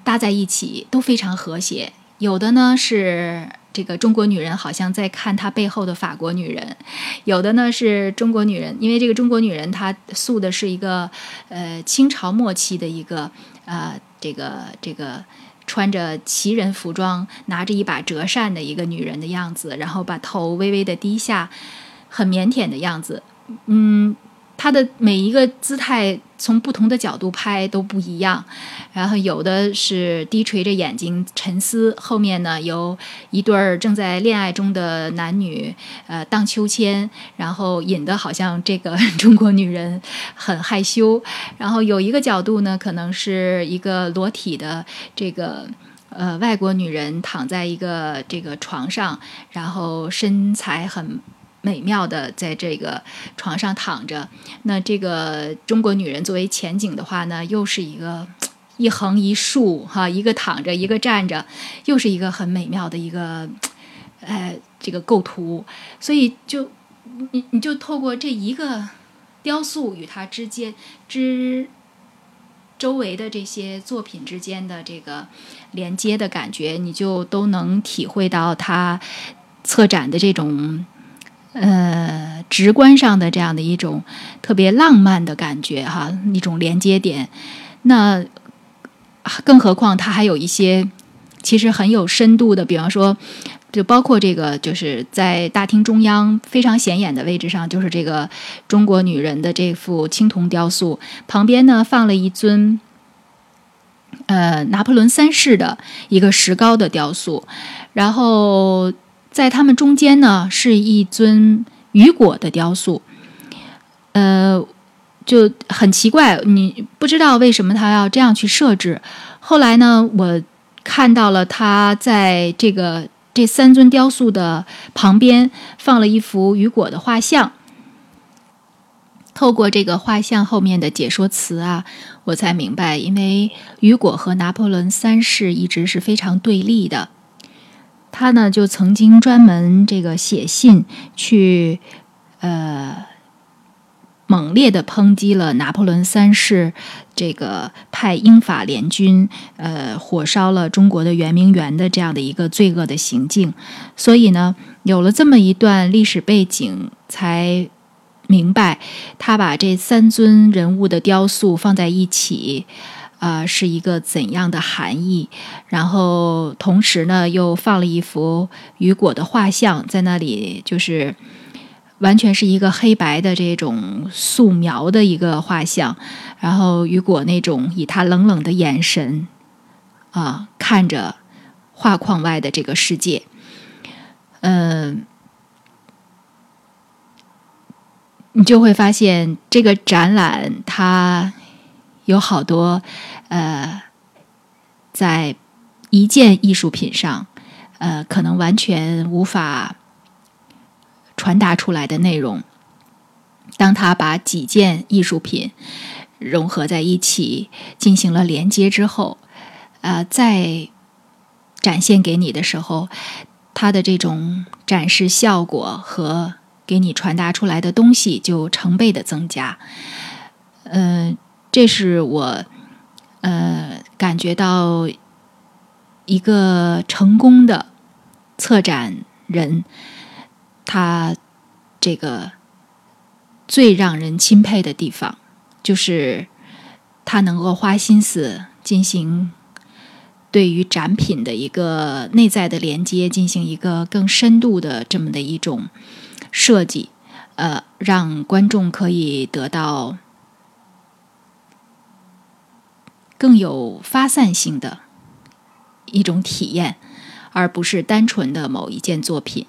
搭在一起都非常和谐。有的呢是这个中国女人好像在看她背后的法国女人，有的呢是中国女人，因为这个中国女人她塑的是一个呃清朝末期的一个呃这个这个。穿着旗人服装，拿着一把折扇的一个女人的样子，然后把头微微的低下，很腼腆的样子。嗯，她的每一个姿态从不同的角度拍都不一样。然后有的是低垂着眼睛沉思，后面呢有一对儿正在恋爱中的男女，呃，荡秋千，然后引得好像这个中国女人很害羞。然后有一个角度呢，可能是一个裸体的这个呃外国女人躺在一个这个床上，然后身材很美妙的在这个床上躺着。那这个中国女人作为前景的话呢，又是一个。一横一竖，哈，一个躺着，一个站着，又是一个很美妙的一个，呃，这个构图。所以就你你就透过这一个雕塑与它之间之周围的这些作品之间的这个连接的感觉，你就都能体会到它策展的这种呃直观上的这样的一种特别浪漫的感觉，哈，一种连接点。那。更何况，它还有一些其实很有深度的，比方说，就包括这个，就是在大厅中央非常显眼的位置上，就是这个中国女人的这幅青铜雕塑，旁边呢放了一尊，呃，拿破仑三世的一个石膏的雕塑，然后在他们中间呢是一尊雨果的雕塑，呃。就很奇怪，你不知道为什么他要这样去设置。后来呢，我看到了他在这个这三尊雕塑的旁边放了一幅雨果的画像。透过这个画像后面的解说词啊，我才明白，因为雨果和拿破仑三世一直是非常对立的。他呢，就曾经专门这个写信去，呃。猛烈的抨击了拿破仑三世这个派英法联军，呃，火烧了中国的圆明园的这样的一个罪恶的行径。所以呢，有了这么一段历史背景，才明白他把这三尊人物的雕塑放在一起，啊，是一个怎样的含义。然后同时呢，又放了一幅雨果的画像在那里，就是。完全是一个黑白的这种素描的一个画像，然后雨果那种以他冷冷的眼神啊看着画框外的这个世界，嗯，你就会发现这个展览它有好多呃，在一件艺术品上，呃，可能完全无法。传达出来的内容，当他把几件艺术品融合在一起进行了连接之后，呃，再展现给你的时候，他的这种展示效果和给你传达出来的东西就成倍的增加。嗯，这是我呃感觉到一个成功的策展人。他这个最让人钦佩的地方，就是他能够花心思进行对于展品的一个内在的连接，进行一个更深度的这么的一种设计，呃，让观众可以得到更有发散性的一种体验，而不是单纯的某一件作品。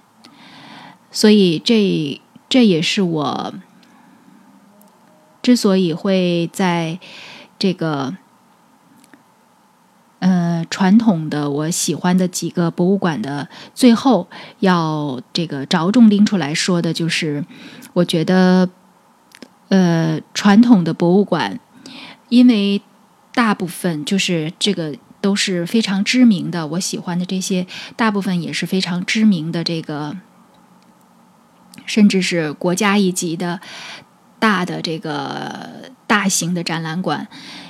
所以，这这也是我。之所以会在这个呃传统的我喜欢的几个博物馆的最后要这个着重拎出来说的，就是我觉得呃传统的博物馆，因为大部分就是这个都是非常知名的，我喜欢的这些大部分也是非常知名的，这个甚至是国家一级的。大的这个大型的展览馆，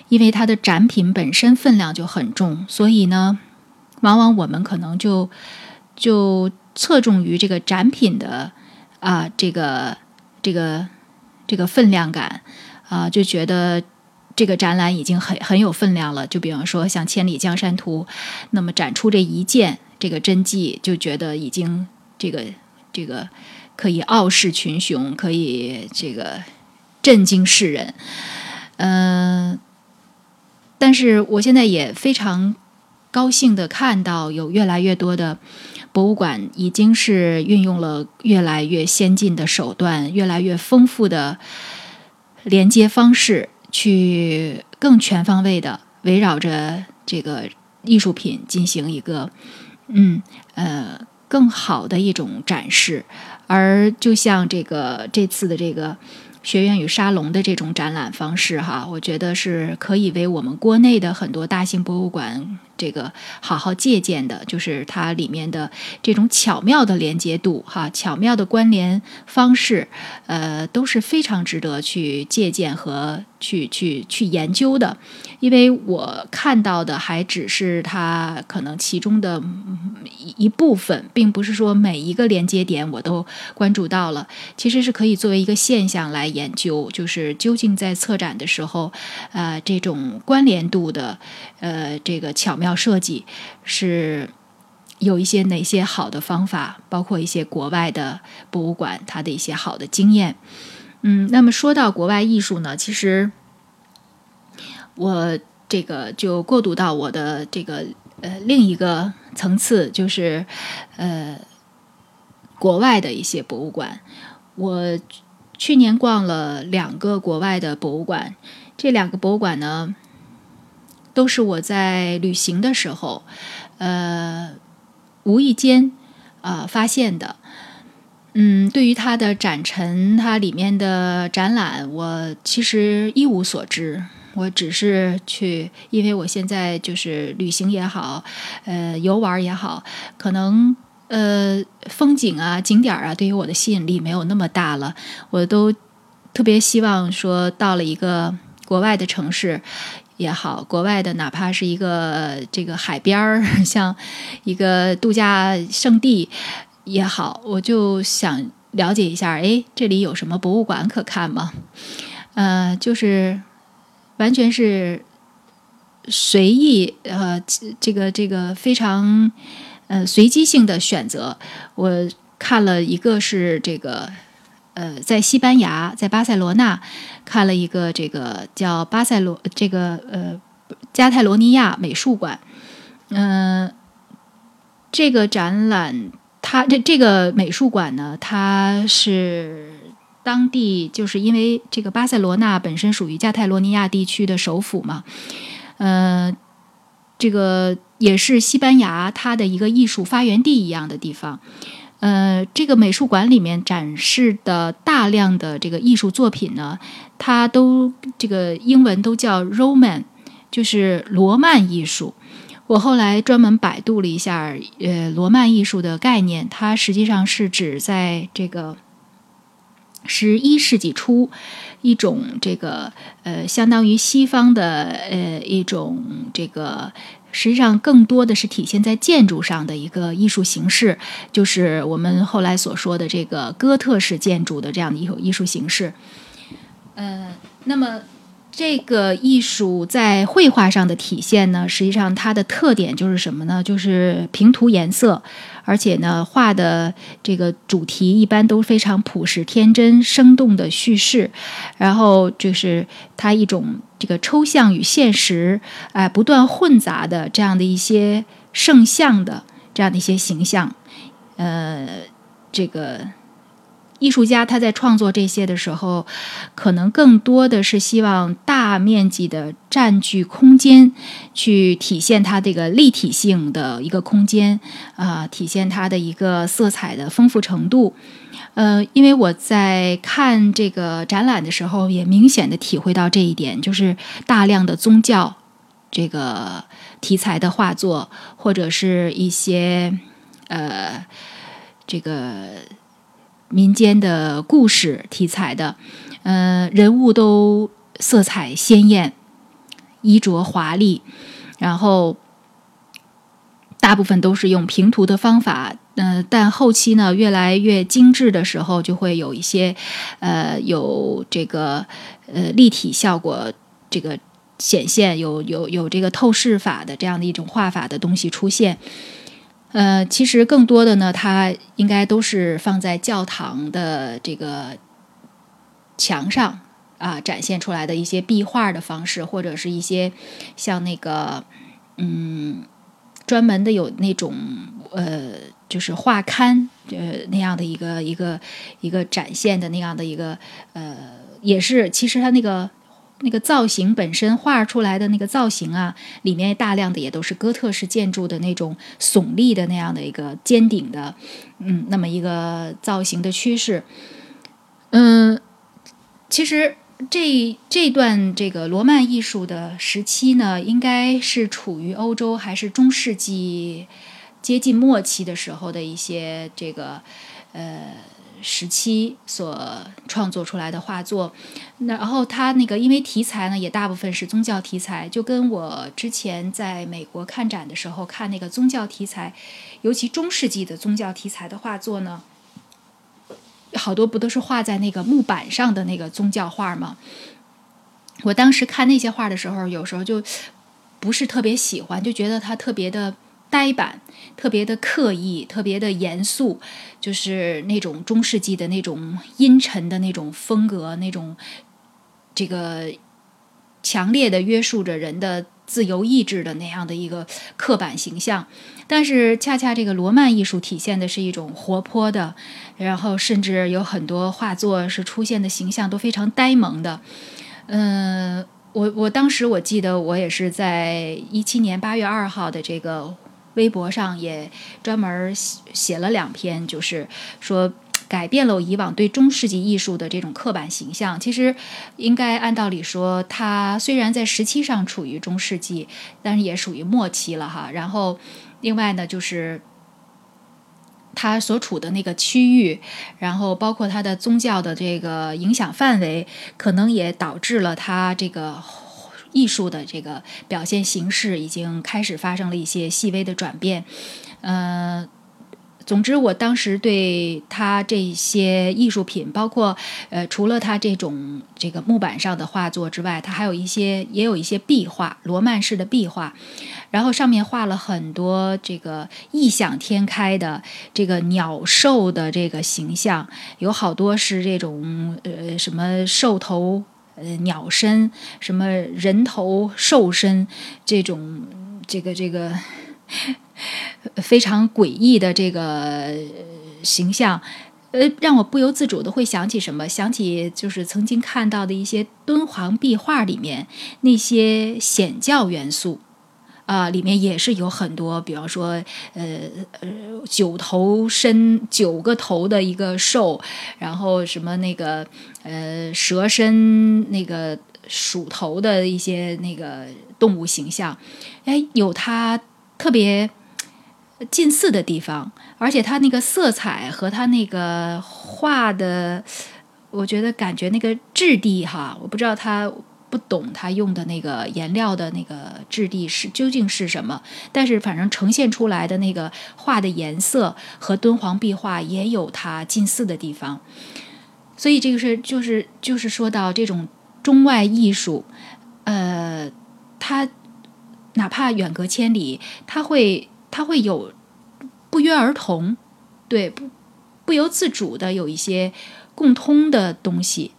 因为它的展品本身分量就很重，所以呢，往往我们可能就就侧重于这个展品的啊，这个这个这个分量感啊，就觉得这个展览已经很很有分量了。就比方说像《千里江山图》，那么展出这一件这个真迹，就觉得已经这个这个可以傲视群雄，可以这个。震惊世人，嗯，但是我现在也非常高兴的看到，有越来越多的博物馆已经是运用了越来越先进的手段，越来越丰富的连接方式，去更全方位的围绕着这个艺术品进行一个，嗯呃，更好的一种展示。而就像这个这次的这个。学院与沙龙的这种展览方式，哈，我觉得是可以为我们国内的很多大型博物馆这个好好借鉴的，就是它里面的这种巧妙的连接度，哈，巧妙的关联方式，呃，都是非常值得去借鉴和去去去研究的。因为我看到的还只是它可能其中的一一部分，并不是说每一个连接点我都关注到了。其实是可以作为一个现象来研究，就是究竟在策展的时候，呃，这种关联度的，呃，这个巧妙设计是有一些哪些好的方法，包括一些国外的博物馆它的一些好的经验。嗯，那么说到国外艺术呢，其实。我这个就过渡到我的这个呃另一个层次，就是呃国外的一些博物馆。我去年逛了两个国外的博物馆，这两个博物馆呢，都是我在旅行的时候呃无意间啊发现的。嗯，对于它的展陈，它里面的展览，我其实一无所知。我只是去，因为我现在就是旅行也好，呃，游玩也好，可能呃，风景啊、景点啊，对于我的吸引力没有那么大了。我都特别希望说，到了一个国外的城市也好，国外的哪怕是一个这个海边儿，像一个度假胜地也好，我就想了解一下，哎，这里有什么博物馆可看吗？呃，就是。完全是随意，呃，这个这个非常呃随机性的选择。我看了一个是这个，呃，在西班牙，在巴塞罗那看了一个这个叫巴塞罗这个呃加泰罗尼亚美术馆。嗯，这个展览，它这这个美术馆呢，它是。当地就是因为这个巴塞罗那本身属于加泰罗尼亚地区的首府嘛，呃，这个也是西班牙它的一个艺术发源地一样的地方。呃，这个美术馆里面展示的大量的这个艺术作品呢，它都这个英文都叫 Roman，就是罗曼艺术。我后来专门百度了一下，呃，罗曼艺术的概念，它实际上是指在这个。十一世纪初，一种这个呃，相当于西方的呃一种这个，实际上更多的是体现在建筑上的一个艺术形式，就是我们后来所说的这个哥特式建筑的这样的一种艺术形式。呃，那么这个艺术在绘画上的体现呢，实际上它的特点就是什么呢？就是平涂颜色，而且呢，画的这个主题一般都非常朴实、天真、生动的叙事，然后就是它一种这个抽象与现实哎不断混杂的这样的一些圣像的这样的一些形象，呃，这个。艺术家他在创作这些的时候，可能更多的是希望大面积的占据空间，去体现它这个立体性的一个空间啊，体现它的一个色彩的丰富程度。呃，因为我在看这个展览的时候，也明显的体会到这一点，就是大量的宗教这个题材的画作，或者是一些呃这个。民间的故事题材的，呃，人物都色彩鲜艳，衣着华丽，然后大部分都是用平涂的方法，呃，但后期呢越来越精致的时候，就会有一些，呃，有这个呃立体效果这个显现，有有有这个透视法的这样的一种画法的东西出现。呃，其实更多的呢，它应该都是放在教堂的这个墙上啊，展现出来的一些壁画的方式，或者是一些像那个嗯，专门的有那种呃，就是画刊呃那样的一个一个一个展现的那样的一个呃，也是其实它那个。那个造型本身画出来的那个造型啊，里面大量的也都是哥特式建筑的那种耸立的那样的一个尖顶的，嗯，那么一个造型的趋势。嗯，其实这这段这个罗曼艺术的时期呢，应该是处于欧洲还是中世纪接近末期的时候的一些这个呃。时期所创作出来的画作，然后他那个因为题材呢也大部分是宗教题材，就跟我之前在美国看展的时候看那个宗教题材，尤其中世纪的宗教题材的画作呢，好多不都是画在那个木板上的那个宗教画吗？我当时看那些画的时候，有时候就不是特别喜欢，就觉得它特别的。呆板，特别的刻意，特别的严肃，就是那种中世纪的那种阴沉的那种风格，那种这个强烈的约束着人的自由意志的那样的一个刻板形象。但是，恰恰这个罗曼艺术体现的是一种活泼的，然后甚至有很多画作是出现的形象都非常呆萌的。嗯，我我当时我记得我也是在一七年八月二号的这个。微博上也专门写了两篇，就是说改变了我以往对中世纪艺术的这种刻板形象。其实应该按道理说，它虽然在时期上处于中世纪，但是也属于末期了哈。然后另外呢，就是它所处的那个区域，然后包括它的宗教的这个影响范围，可能也导致了它这个。艺术的这个表现形式已经开始发生了一些细微的转变，呃，总之，我当时对他这些艺术品，包括呃，除了他这种这个木板上的画作之外，他还有一些也有一些壁画，罗曼式的壁画，然后上面画了很多这个异想天开的这个鸟兽的这个形象，有好多是这种呃什么兽头。呃，鸟身什么人头兽身，这种这个这个非常诡异的这个形象，呃，让我不由自主的会想起什么？想起就是曾经看到的一些敦煌壁画里面那些显教元素。啊，里面也是有很多，比方说，呃呃，九头身、九个头的一个兽，然后什么那个呃蛇身、那个鼠头的一些那个动物形象，哎，有它特别近似的地方，而且它那个色彩和它那个画的，我觉得感觉那个质地哈，我不知道它。不懂他用的那个颜料的那个质地是究竟是什么，但是反正呈现出来的那个画的颜色和敦煌壁画也有它近似的地方，所以这个是就是就是说到这种中外艺术，呃，它哪怕远隔千里，它会它会有不约而同，对不不由自主的有一些共通的东西。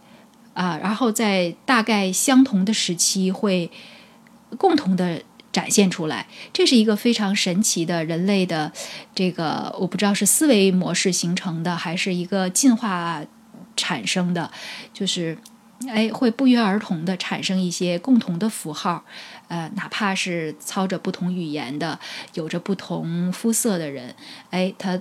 啊，然后在大概相同的时期会共同的。展现出来，这是一个非常神奇的人类的这个，我不知道是思维模式形成的，还是一个进化产生的，就是哎，会不约而同的产生一些共同的符号，呃，哪怕是操着不同语言的，有着不同肤色的人，哎，他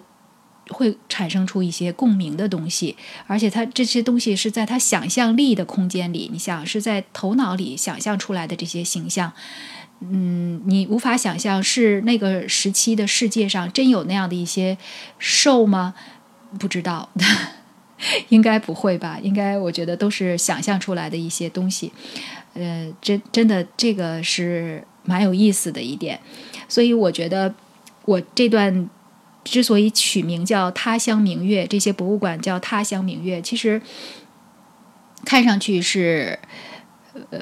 会产生出一些共鸣的东西，而且他这些东西是在他想象力的空间里，你想是在头脑里想象出来的这些形象。嗯，你无法想象是那个时期的世界上真有那样的一些兽吗？不知道，应该不会吧？应该我觉得都是想象出来的一些东西。呃，真真的这个是蛮有意思的一点。所以我觉得我这段之所以取名叫“他乡明月”，这些博物馆叫“他乡明月”，其实看上去是。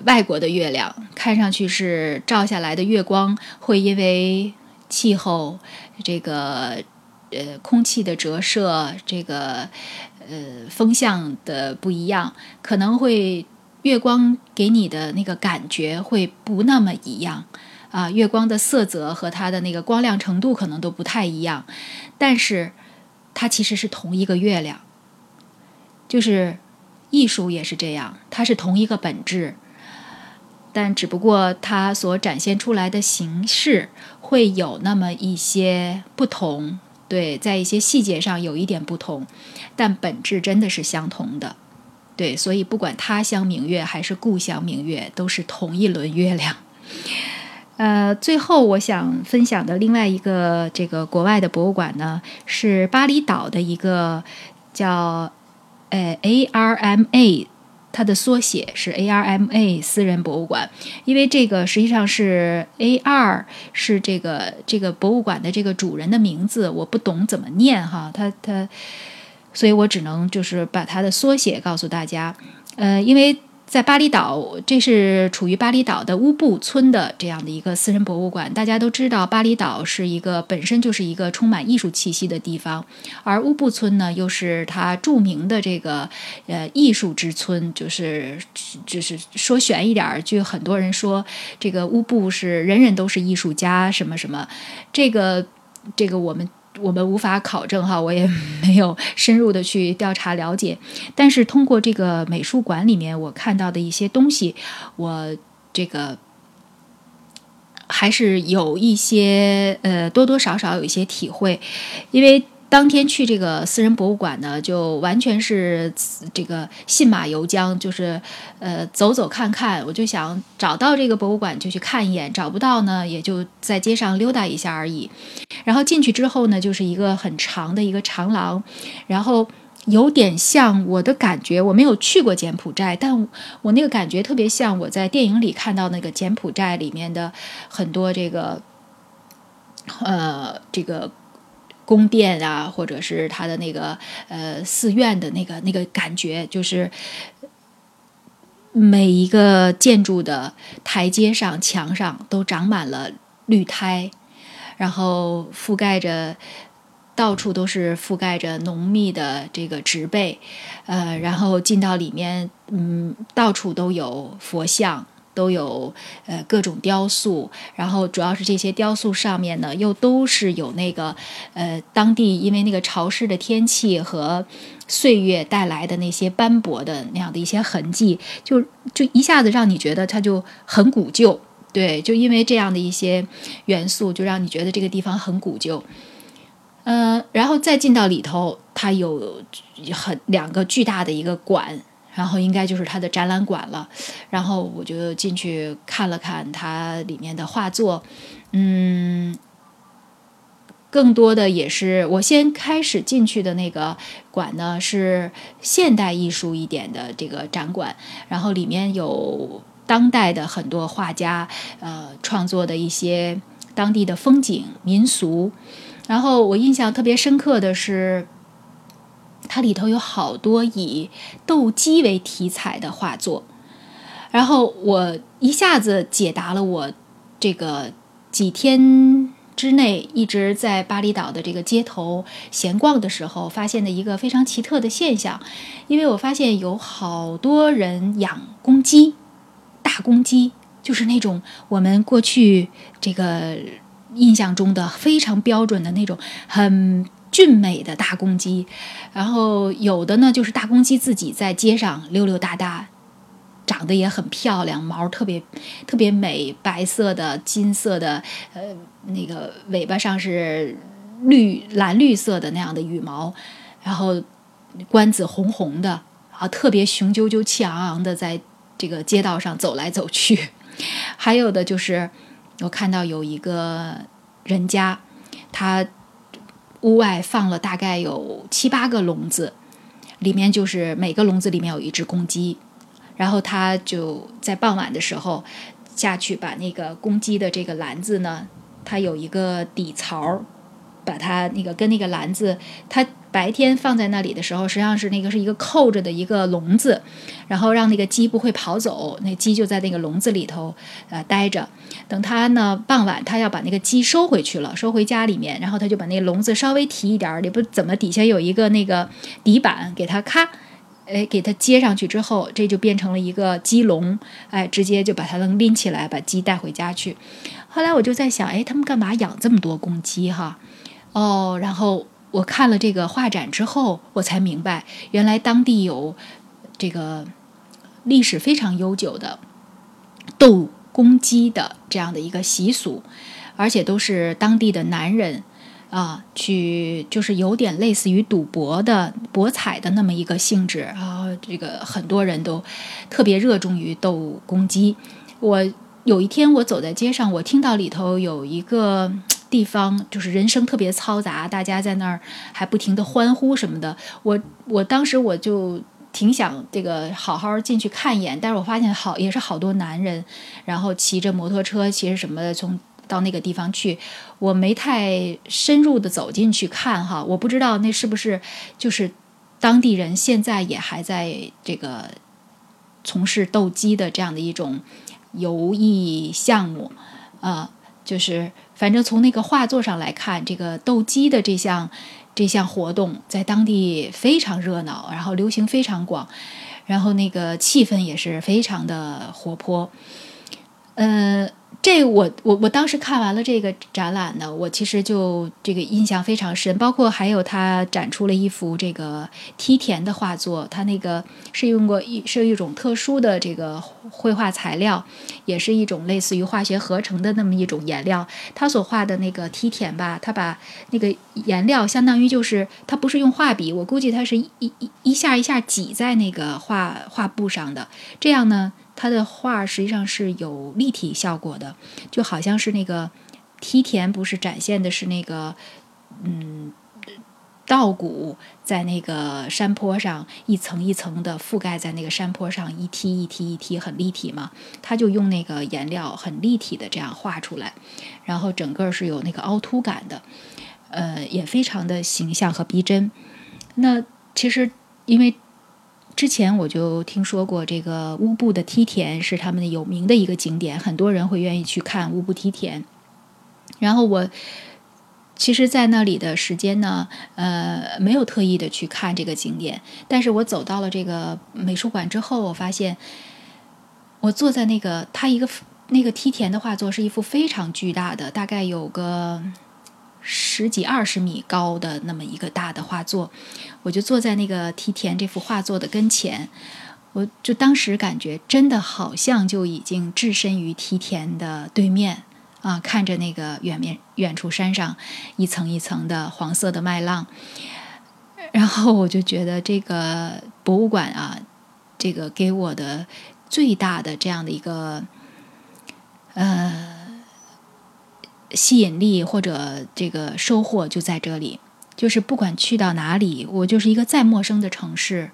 外国的月亮看上去是照下来的月光，会因为气候、这个呃空气的折射、这个呃风向的不一样，可能会月光给你的那个感觉会不那么一样啊。月光的色泽和它的那个光亮程度可能都不太一样，但是它其实是同一个月亮，就是艺术也是这样，它是同一个本质。但只不过它所展现出来的形式会有那么一些不同，对，在一些细节上有一点不同，但本质真的是相同的，对，所以不管他乡明月还是故乡明月，都是同一轮月亮。呃，最后我想分享的另外一个这个国外的博物馆呢，是巴厘岛的一个叫呃 ARMA。它的缩写是 ARMA 私人博物馆，因为这个实际上是 AR 是这个这个博物馆的这个主人的名字，我不懂怎么念哈，他他，所以我只能就是把它的缩写告诉大家，呃，因为。在巴厘岛，这是处于巴厘岛的乌布村的这样的一个私人博物馆。大家都知道，巴厘岛是一个本身就是一个充满艺术气息的地方，而乌布村呢，又是它著名的这个呃艺术之村。就是就是说悬一点儿，就很多人说这个乌布是人人都是艺术家，什么什么。这个这个我们。我们无法考证哈，我也没有深入的去调查了解，但是通过这个美术馆里面我看到的一些东西，我这个还是有一些呃多多少少有一些体会，因为。当天去这个私人博物馆呢，就完全是这个信马由缰，就是呃走走看看。我就想找到这个博物馆就去看一眼，找不到呢也就在街上溜达一下而已。然后进去之后呢，就是一个很长的一个长廊，然后有点像我的感觉，我没有去过柬埔寨，但我那个感觉特别像我在电影里看到那个柬埔寨里面的很多这个呃这个。宫殿啊，或者是它的那个呃寺院的那个那个感觉，就是每一个建筑的台阶上、墙上都长满了绿苔，然后覆盖着到处都是覆盖着浓密的这个植被，呃，然后进到里面，嗯，到处都有佛像。都有呃各种雕塑，然后主要是这些雕塑上面呢，又都是有那个呃当地因为那个潮湿的天气和岁月带来的那些斑驳的那样的一些痕迹，就就一下子让你觉得它就很古旧，对，就因为这样的一些元素，就让你觉得这个地方很古旧。嗯，然后再进到里头，它有很两个巨大的一个馆。然后应该就是它的展览馆了，然后我就进去看了看它里面的画作，嗯，更多的也是我先开始进去的那个馆呢是现代艺术一点的这个展馆，然后里面有当代的很多画家呃创作的一些当地的风景民俗，然后我印象特别深刻的是。它里头有好多以斗鸡为题材的画作，然后我一下子解答了我这个几天之内一直在巴厘岛的这个街头闲逛的时候发现的一个非常奇特的现象，因为我发现有好多人养公鸡，大公鸡，就是那种我们过去这个印象中的非常标准的那种很。俊美的大公鸡，然后有的呢就是大公鸡自己在街上溜溜达达，长得也很漂亮，毛特别特别美，白色的、金色的，呃，那个尾巴上是绿蓝绿色的那样的羽毛，然后冠子红红的，啊，特别雄赳赳、气昂昂的在这个街道上走来走去。还有的就是我看到有一个人家，他。屋外放了大概有七八个笼子，里面就是每个笼子里面有一只公鸡，然后他就在傍晚的时候下去把那个公鸡的这个篮子呢，它有一个底槽。把它那个跟那个篮子，它白天放在那里的时候，实际上是那个是一个扣着的一个笼子，然后让那个鸡不会跑走，那鸡就在那个笼子里头呃待着。等它呢傍晚，它要把那个鸡收回去了，收回家里面，然后他就把那个笼子稍微提一点儿，也不怎么底下有一个那个底板，给它咔，哎给它接上去之后，这就变成了一个鸡笼，哎直接就把它能拎起来，把鸡带回家去。后来我就在想，哎，他们干嘛养这么多公鸡哈？哦，然后我看了这个画展之后，我才明白，原来当地有这个历史非常悠久的斗公鸡的这样的一个习俗，而且都是当地的男人啊，去就是有点类似于赌博的博彩的那么一个性质啊。这个很多人都特别热衷于斗公鸡。我有一天我走在街上，我听到里头有一个。地方就是人声特别嘈杂，大家在那儿还不停的欢呼什么的。我我当时我就挺想这个好好进去看一眼，但是我发现好也是好多男人，然后骑着摩托车，骑着什么的从到那个地方去。我没太深入的走进去看哈，我不知道那是不是就是当地人现在也还在这个从事斗鸡的这样的一种游艺项目啊，就是。反正从那个画作上来看，这个斗鸡的这项这项活动在当地非常热闹，然后流行非常广，然后那个气氛也是非常的活泼，呃。这我我我当时看完了这个展览呢，我其实就这个印象非常深，包括还有他展出了一幅这个梯田的画作，他那个是用过一是一种特殊的这个绘画材料，也是一种类似于化学合成的那么一种颜料。他所画的那个梯田吧，他把那个颜料相当于就是他不是用画笔，我估计他是一一一下一下挤在那个画画布上的，这样呢。他的画实际上是有立体效果的，就好像是那个梯田，不是展现的是那个嗯稻谷在那个山坡上一层一层的覆盖在那个山坡上，一梯一梯一梯很立体嘛。他就用那个颜料很立体的这样画出来，然后整个是有那个凹凸感的，呃，也非常的形象和逼真。那其实因为。之前我就听说过这个乌布的梯田是他们的有名的一个景点，很多人会愿意去看乌布梯田。然后我其实，在那里的时间呢，呃，没有特意的去看这个景点。但是我走到了这个美术馆之后，我发现，我坐在那个他一个那个梯田的画作是一幅非常巨大的，大概有个。十几二十米高的那么一个大的画作，我就坐在那个梯田这幅画作的跟前，我就当时感觉真的好像就已经置身于梯田的对面啊，看着那个远面远处山上一层一层的黄色的麦浪，然后我就觉得这个博物馆啊，这个给我的最大的这样的一个呃。吸引力或者这个收获就在这里，就是不管去到哪里，我就是一个再陌生的城市，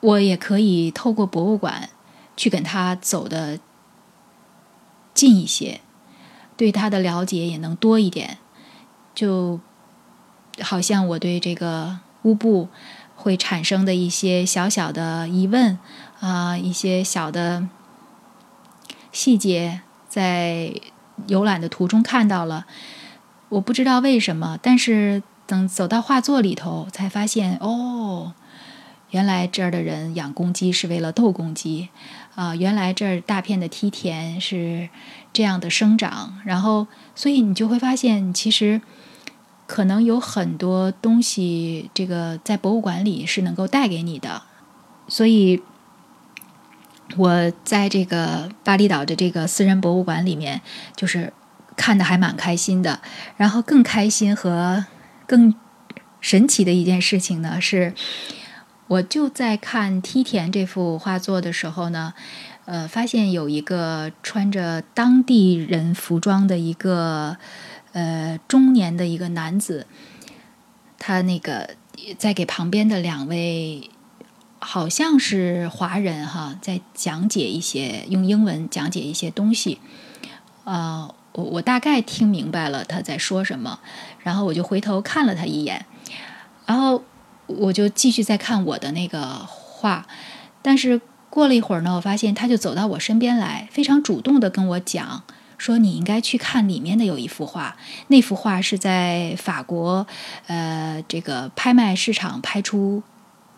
我也可以透过博物馆去跟他走的近一些，对他的了解也能多一点。就好像我对这个乌布会产生的一些小小的疑问啊，一些小的细节，在游览的途中看到了。我不知道为什么，但是等走到画作里头，才发现哦，原来这儿的人养公鸡是为了斗公鸡啊！原来这儿大片的梯田是这样的生长，然后，所以你就会发现，其实。可能有很多东西，这个在博物馆里是能够带给你的，所以我在这个巴厘岛的这个私人博物馆里面，就是看的还蛮开心的。然后更开心和更神奇的一件事情呢，是我就在看梯田这幅画作的时候呢，呃，发现有一个穿着当地人服装的一个。呃，中年的一个男子，他那个在给旁边的两位好像是华人哈，在讲解一些用英文讲解一些东西。啊，我我大概听明白了他在说什么，然后我就回头看了他一眼，然后我就继续在看我的那个画。但是过了一会儿呢，我发现他就走到我身边来，非常主动的跟我讲。说你应该去看里面的有一幅画，那幅画是在法国，呃，这个拍卖市场拍出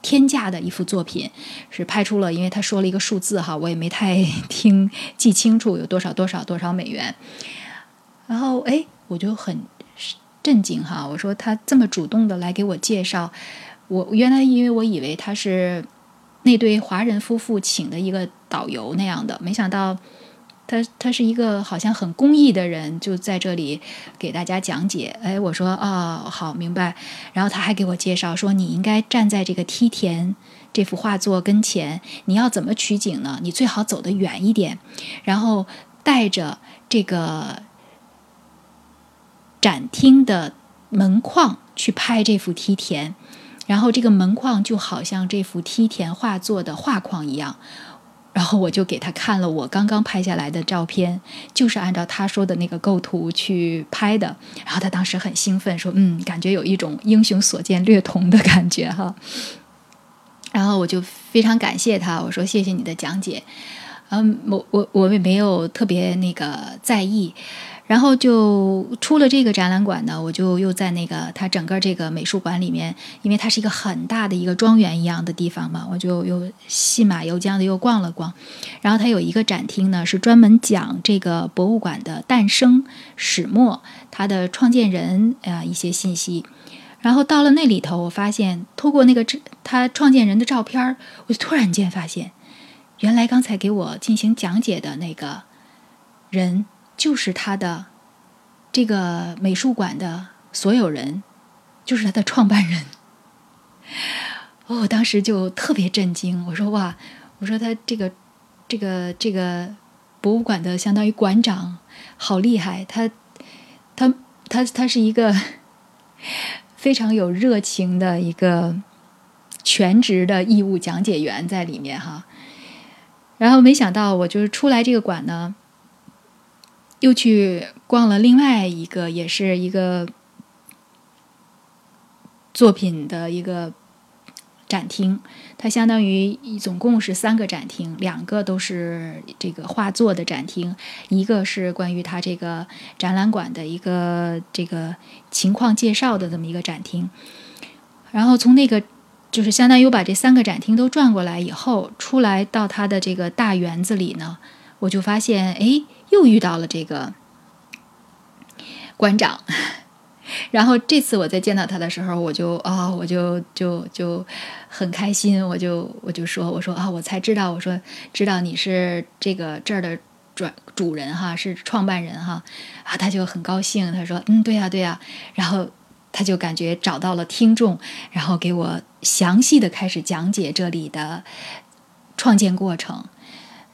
天价的一幅作品，是拍出了，因为他说了一个数字哈，我也没太 听记清楚有多少多少多少美元。然后哎，我就很震惊哈，我说他这么主动的来给我介绍，我原来因为我以为他是那对华人夫妇请的一个导游那样的，没想到。他他是一个好像很公益的人，就在这里给大家讲解。哎，我说啊，好明白。然后他还给我介绍说，你应该站在这个梯田这幅画作跟前，你要怎么取景呢？你最好走得远一点，然后带着这个展厅的门框去拍这幅梯田，然后这个门框就好像这幅梯田画作的画框一样。然后我就给他看了我刚刚拍下来的照片，就是按照他说的那个构图去拍的。然后他当时很兴奋，说：“嗯，感觉有一种英雄所见略同的感觉哈。”然后我就非常感谢他，我说：“谢谢你的讲解。”嗯，我我我也没有特别那个在意。然后就出了这个展览馆呢，我就又在那个它整个这个美术馆里面，因为它是一个很大的一个庄园一样的地方嘛，我就又细马游缰的又逛了逛。然后它有一个展厅呢，是专门讲这个博物馆的诞生始末，它的创建人啊一些信息。然后到了那里头，我发现透过那个他创建人的照片我就突然间发现，原来刚才给我进行讲解的那个人。就是他的这个美术馆的所有人，就是他的创办人。哦，我当时就特别震惊，我说哇，我说他这个这个这个博物馆的相当于馆长，好厉害，他他他他是一个 非常有热情的一个全职的义务讲解员在里面哈。然后没想到，我就是出来这个馆呢。又去逛了另外一个，也是一个作品的一个展厅。它相当于总共是三个展厅，两个都是这个画作的展厅，一个是关于它这个展览馆的一个这个情况介绍的这么一个展厅。然后从那个就是相当于我把这三个展厅都转过来以后，出来到它的这个大园子里呢，我就发现，哎。又遇到了这个馆长，然后这次我再见到他的时候，我就啊，我就就就很开心，我就我就说，我说啊，我才知道，我说知道你是这个这儿的主主人哈，是创办人哈，啊，他就很高兴，他说，嗯，对呀，对呀，然后他就感觉找到了听众，然后给我详细的开始讲解这里的创建过程，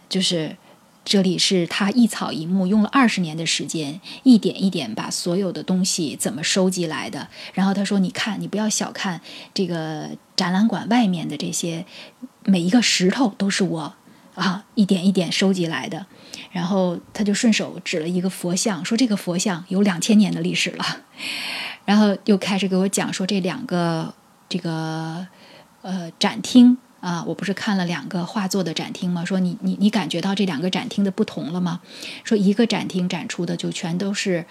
就是。这里是他一草一木用了二十年的时间，一点一点把所有的东西怎么收集来的。然后他说：“你看，你不要小看这个展览馆外面的这些每一个石头，都是我啊 一点一点收集来的。”然后他就顺手指了一个佛像，说：“这个佛像有两千年的历史了。”然后又开始给我讲说这两个这个呃展厅啊，我不是看了两个画作的展厅吗？说你你你感觉到这两个展厅的不同了吗？说一个展厅展出的就全都是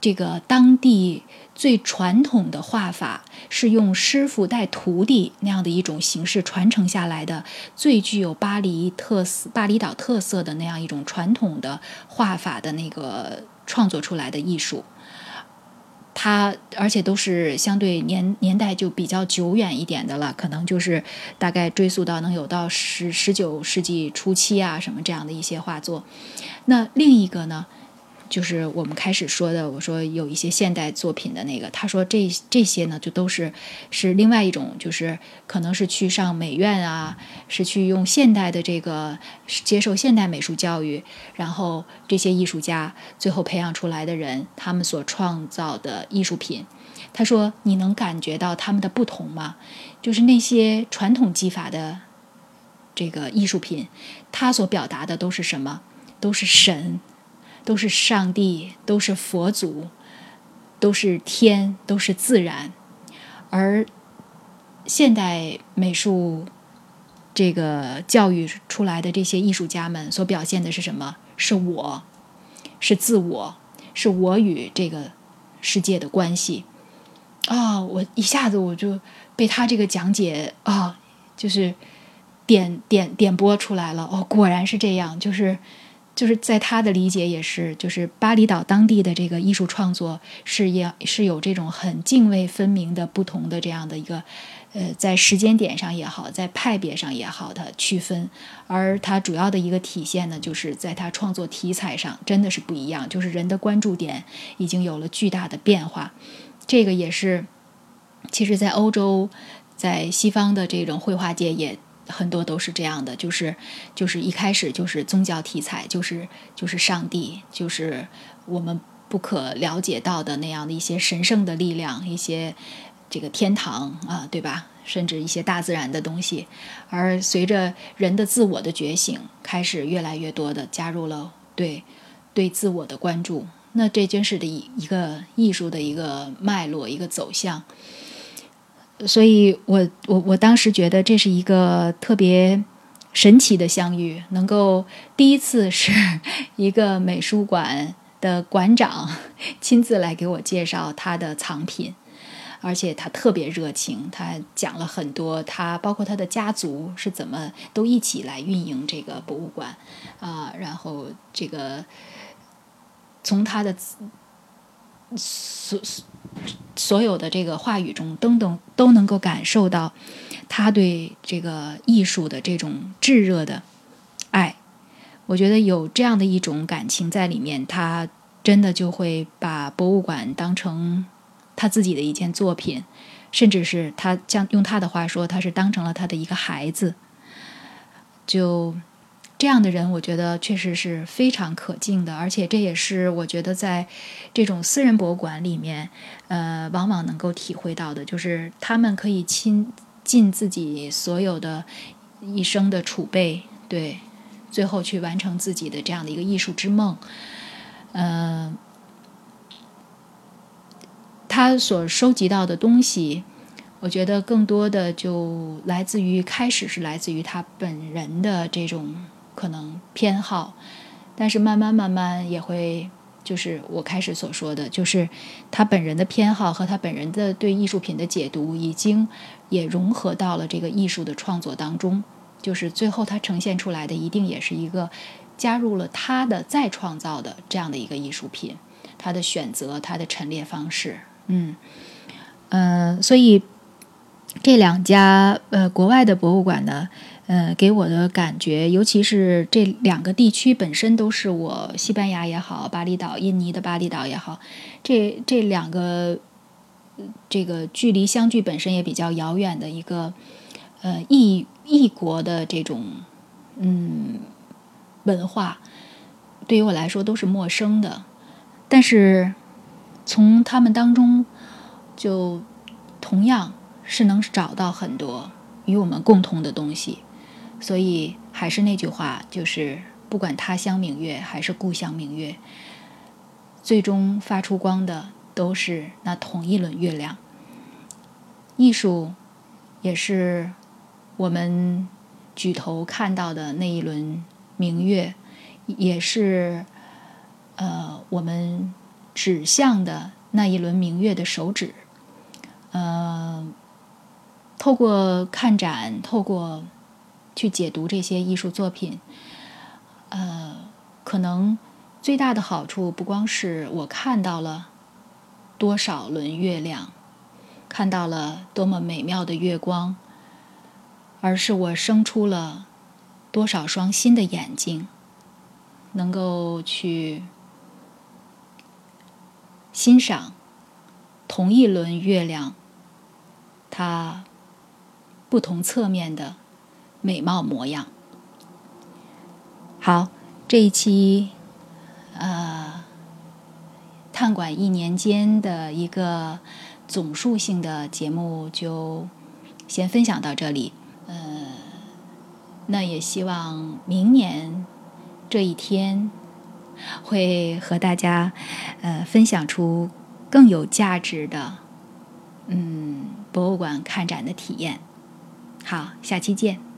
这个当地最传统的画法，是用师傅带徒弟那样的一种形式传承下来的，最具有巴黎特色、巴厘岛特色的那样一种传统的画法的那个创作出来的艺术。它而且都是相对年年代就比较久远一点的了，可能就是大概追溯到能有到十十九世纪初期啊什么这样的一些画作。那另一个呢？就是我们开始说的，我说有一些现代作品的那个，他说这这些呢，就都是是另外一种，就是可能是去上美院啊，是去用现代的这个接受现代美术教育，然后这些艺术家最后培养出来的人，他们所创造的艺术品。他说你能感觉到他们的不同吗？就是那些传统技法的这个艺术品，它所表达的都是什么？都是神。都是上帝，都是佛祖，都是天，都是自然。而现代美术这个教育出来的这些艺术家们所表现的是什么？是我，是自我，是我与这个世界的关系。啊，我一下子我就被他这个讲解啊，就是点点点拨出来了。哦，果然是这样，就是。就是在他的理解也是，就是巴厘岛当地的这个艺术创作是也是有这种很泾渭分明的不同的这样的一个，呃，在时间点上也好，在派别上也好的区分，而它主要的一个体现呢，就是在他创作题材上真的是不一样，就是人的关注点已经有了巨大的变化，这个也是，其实，在欧洲，在西方的这种绘画界也。很多都是这样的，就是就是一开始就是宗教题材，就是就是上帝，就是我们不可了解到的那样的一些神圣的力量，一些这个天堂啊，对吧？甚至一些大自然的东西。而随着人的自我的觉醒，开始越来越多的加入了对对自我的关注，那这真是的一一个艺术的一个脉络，一个走向。所以，我我我当时觉得这是一个特别神奇的相遇，能够第一次是 一个美术馆的馆长亲自来给我介绍他的藏品，而且他特别热情，他讲了很多，他包括他的家族是怎么都一起来运营这个博物馆啊，然后这个从他的所。所有的这个话语中，等等都能够感受到他对这个艺术的这种炙热的爱。我觉得有这样的一种感情在里面，他真的就会把博物馆当成他自己的一件作品，甚至是他将用他的话说，他是当成了他的一个孩子。就。这样的人，我觉得确实是非常可敬的，而且这也是我觉得在这种私人博物馆里面，呃，往往能够体会到的，就是他们可以倾尽自己所有的一生的储备，对，最后去完成自己的这样的一个艺术之梦。嗯，他所收集到的东西，我觉得更多的就来自于开始是来自于他本人的这种。可能偏好，但是慢慢慢慢也会，就是我开始所说的，就是他本人的偏好和他本人的对艺术品的解读，已经也融合到了这个艺术的创作当中。就是最后他呈现出来的，一定也是一个加入了他的再创造的这样的一个艺术品。他的选择，他的陈列方式，嗯嗯，所以这两家呃国外的博物馆呢。呃，给我的感觉，尤其是这两个地区本身都是我西班牙也好，巴厘岛、印尼的巴厘岛也好，这这两个这个距离相距本身也比较遥远的一个呃异异国的这种嗯文化，对于我来说都是陌生的。但是从他们当中，就同样是能找到很多与我们共同的东西。所以还是那句话，就是不管他乡明月还是故乡明月，最终发出光的都是那同一轮月亮。艺术也是我们举头看到的那一轮明月，也是呃我们指向的那一轮明月的手指。呃，透过看展，透过去解读这些艺术作品，呃，可能最大的好处不光是我看到了多少轮月亮。看到了多么美妙的月光，而是我生出了多少双新的眼睛，能够去欣赏同一轮月亮它不同侧面的美貌模样。好，这一期呃，探馆一年间的一个。总数性的节目就先分享到这里，呃，那也希望明年这一天会和大家呃分享出更有价值的嗯博物馆看展的体验。好，下期见。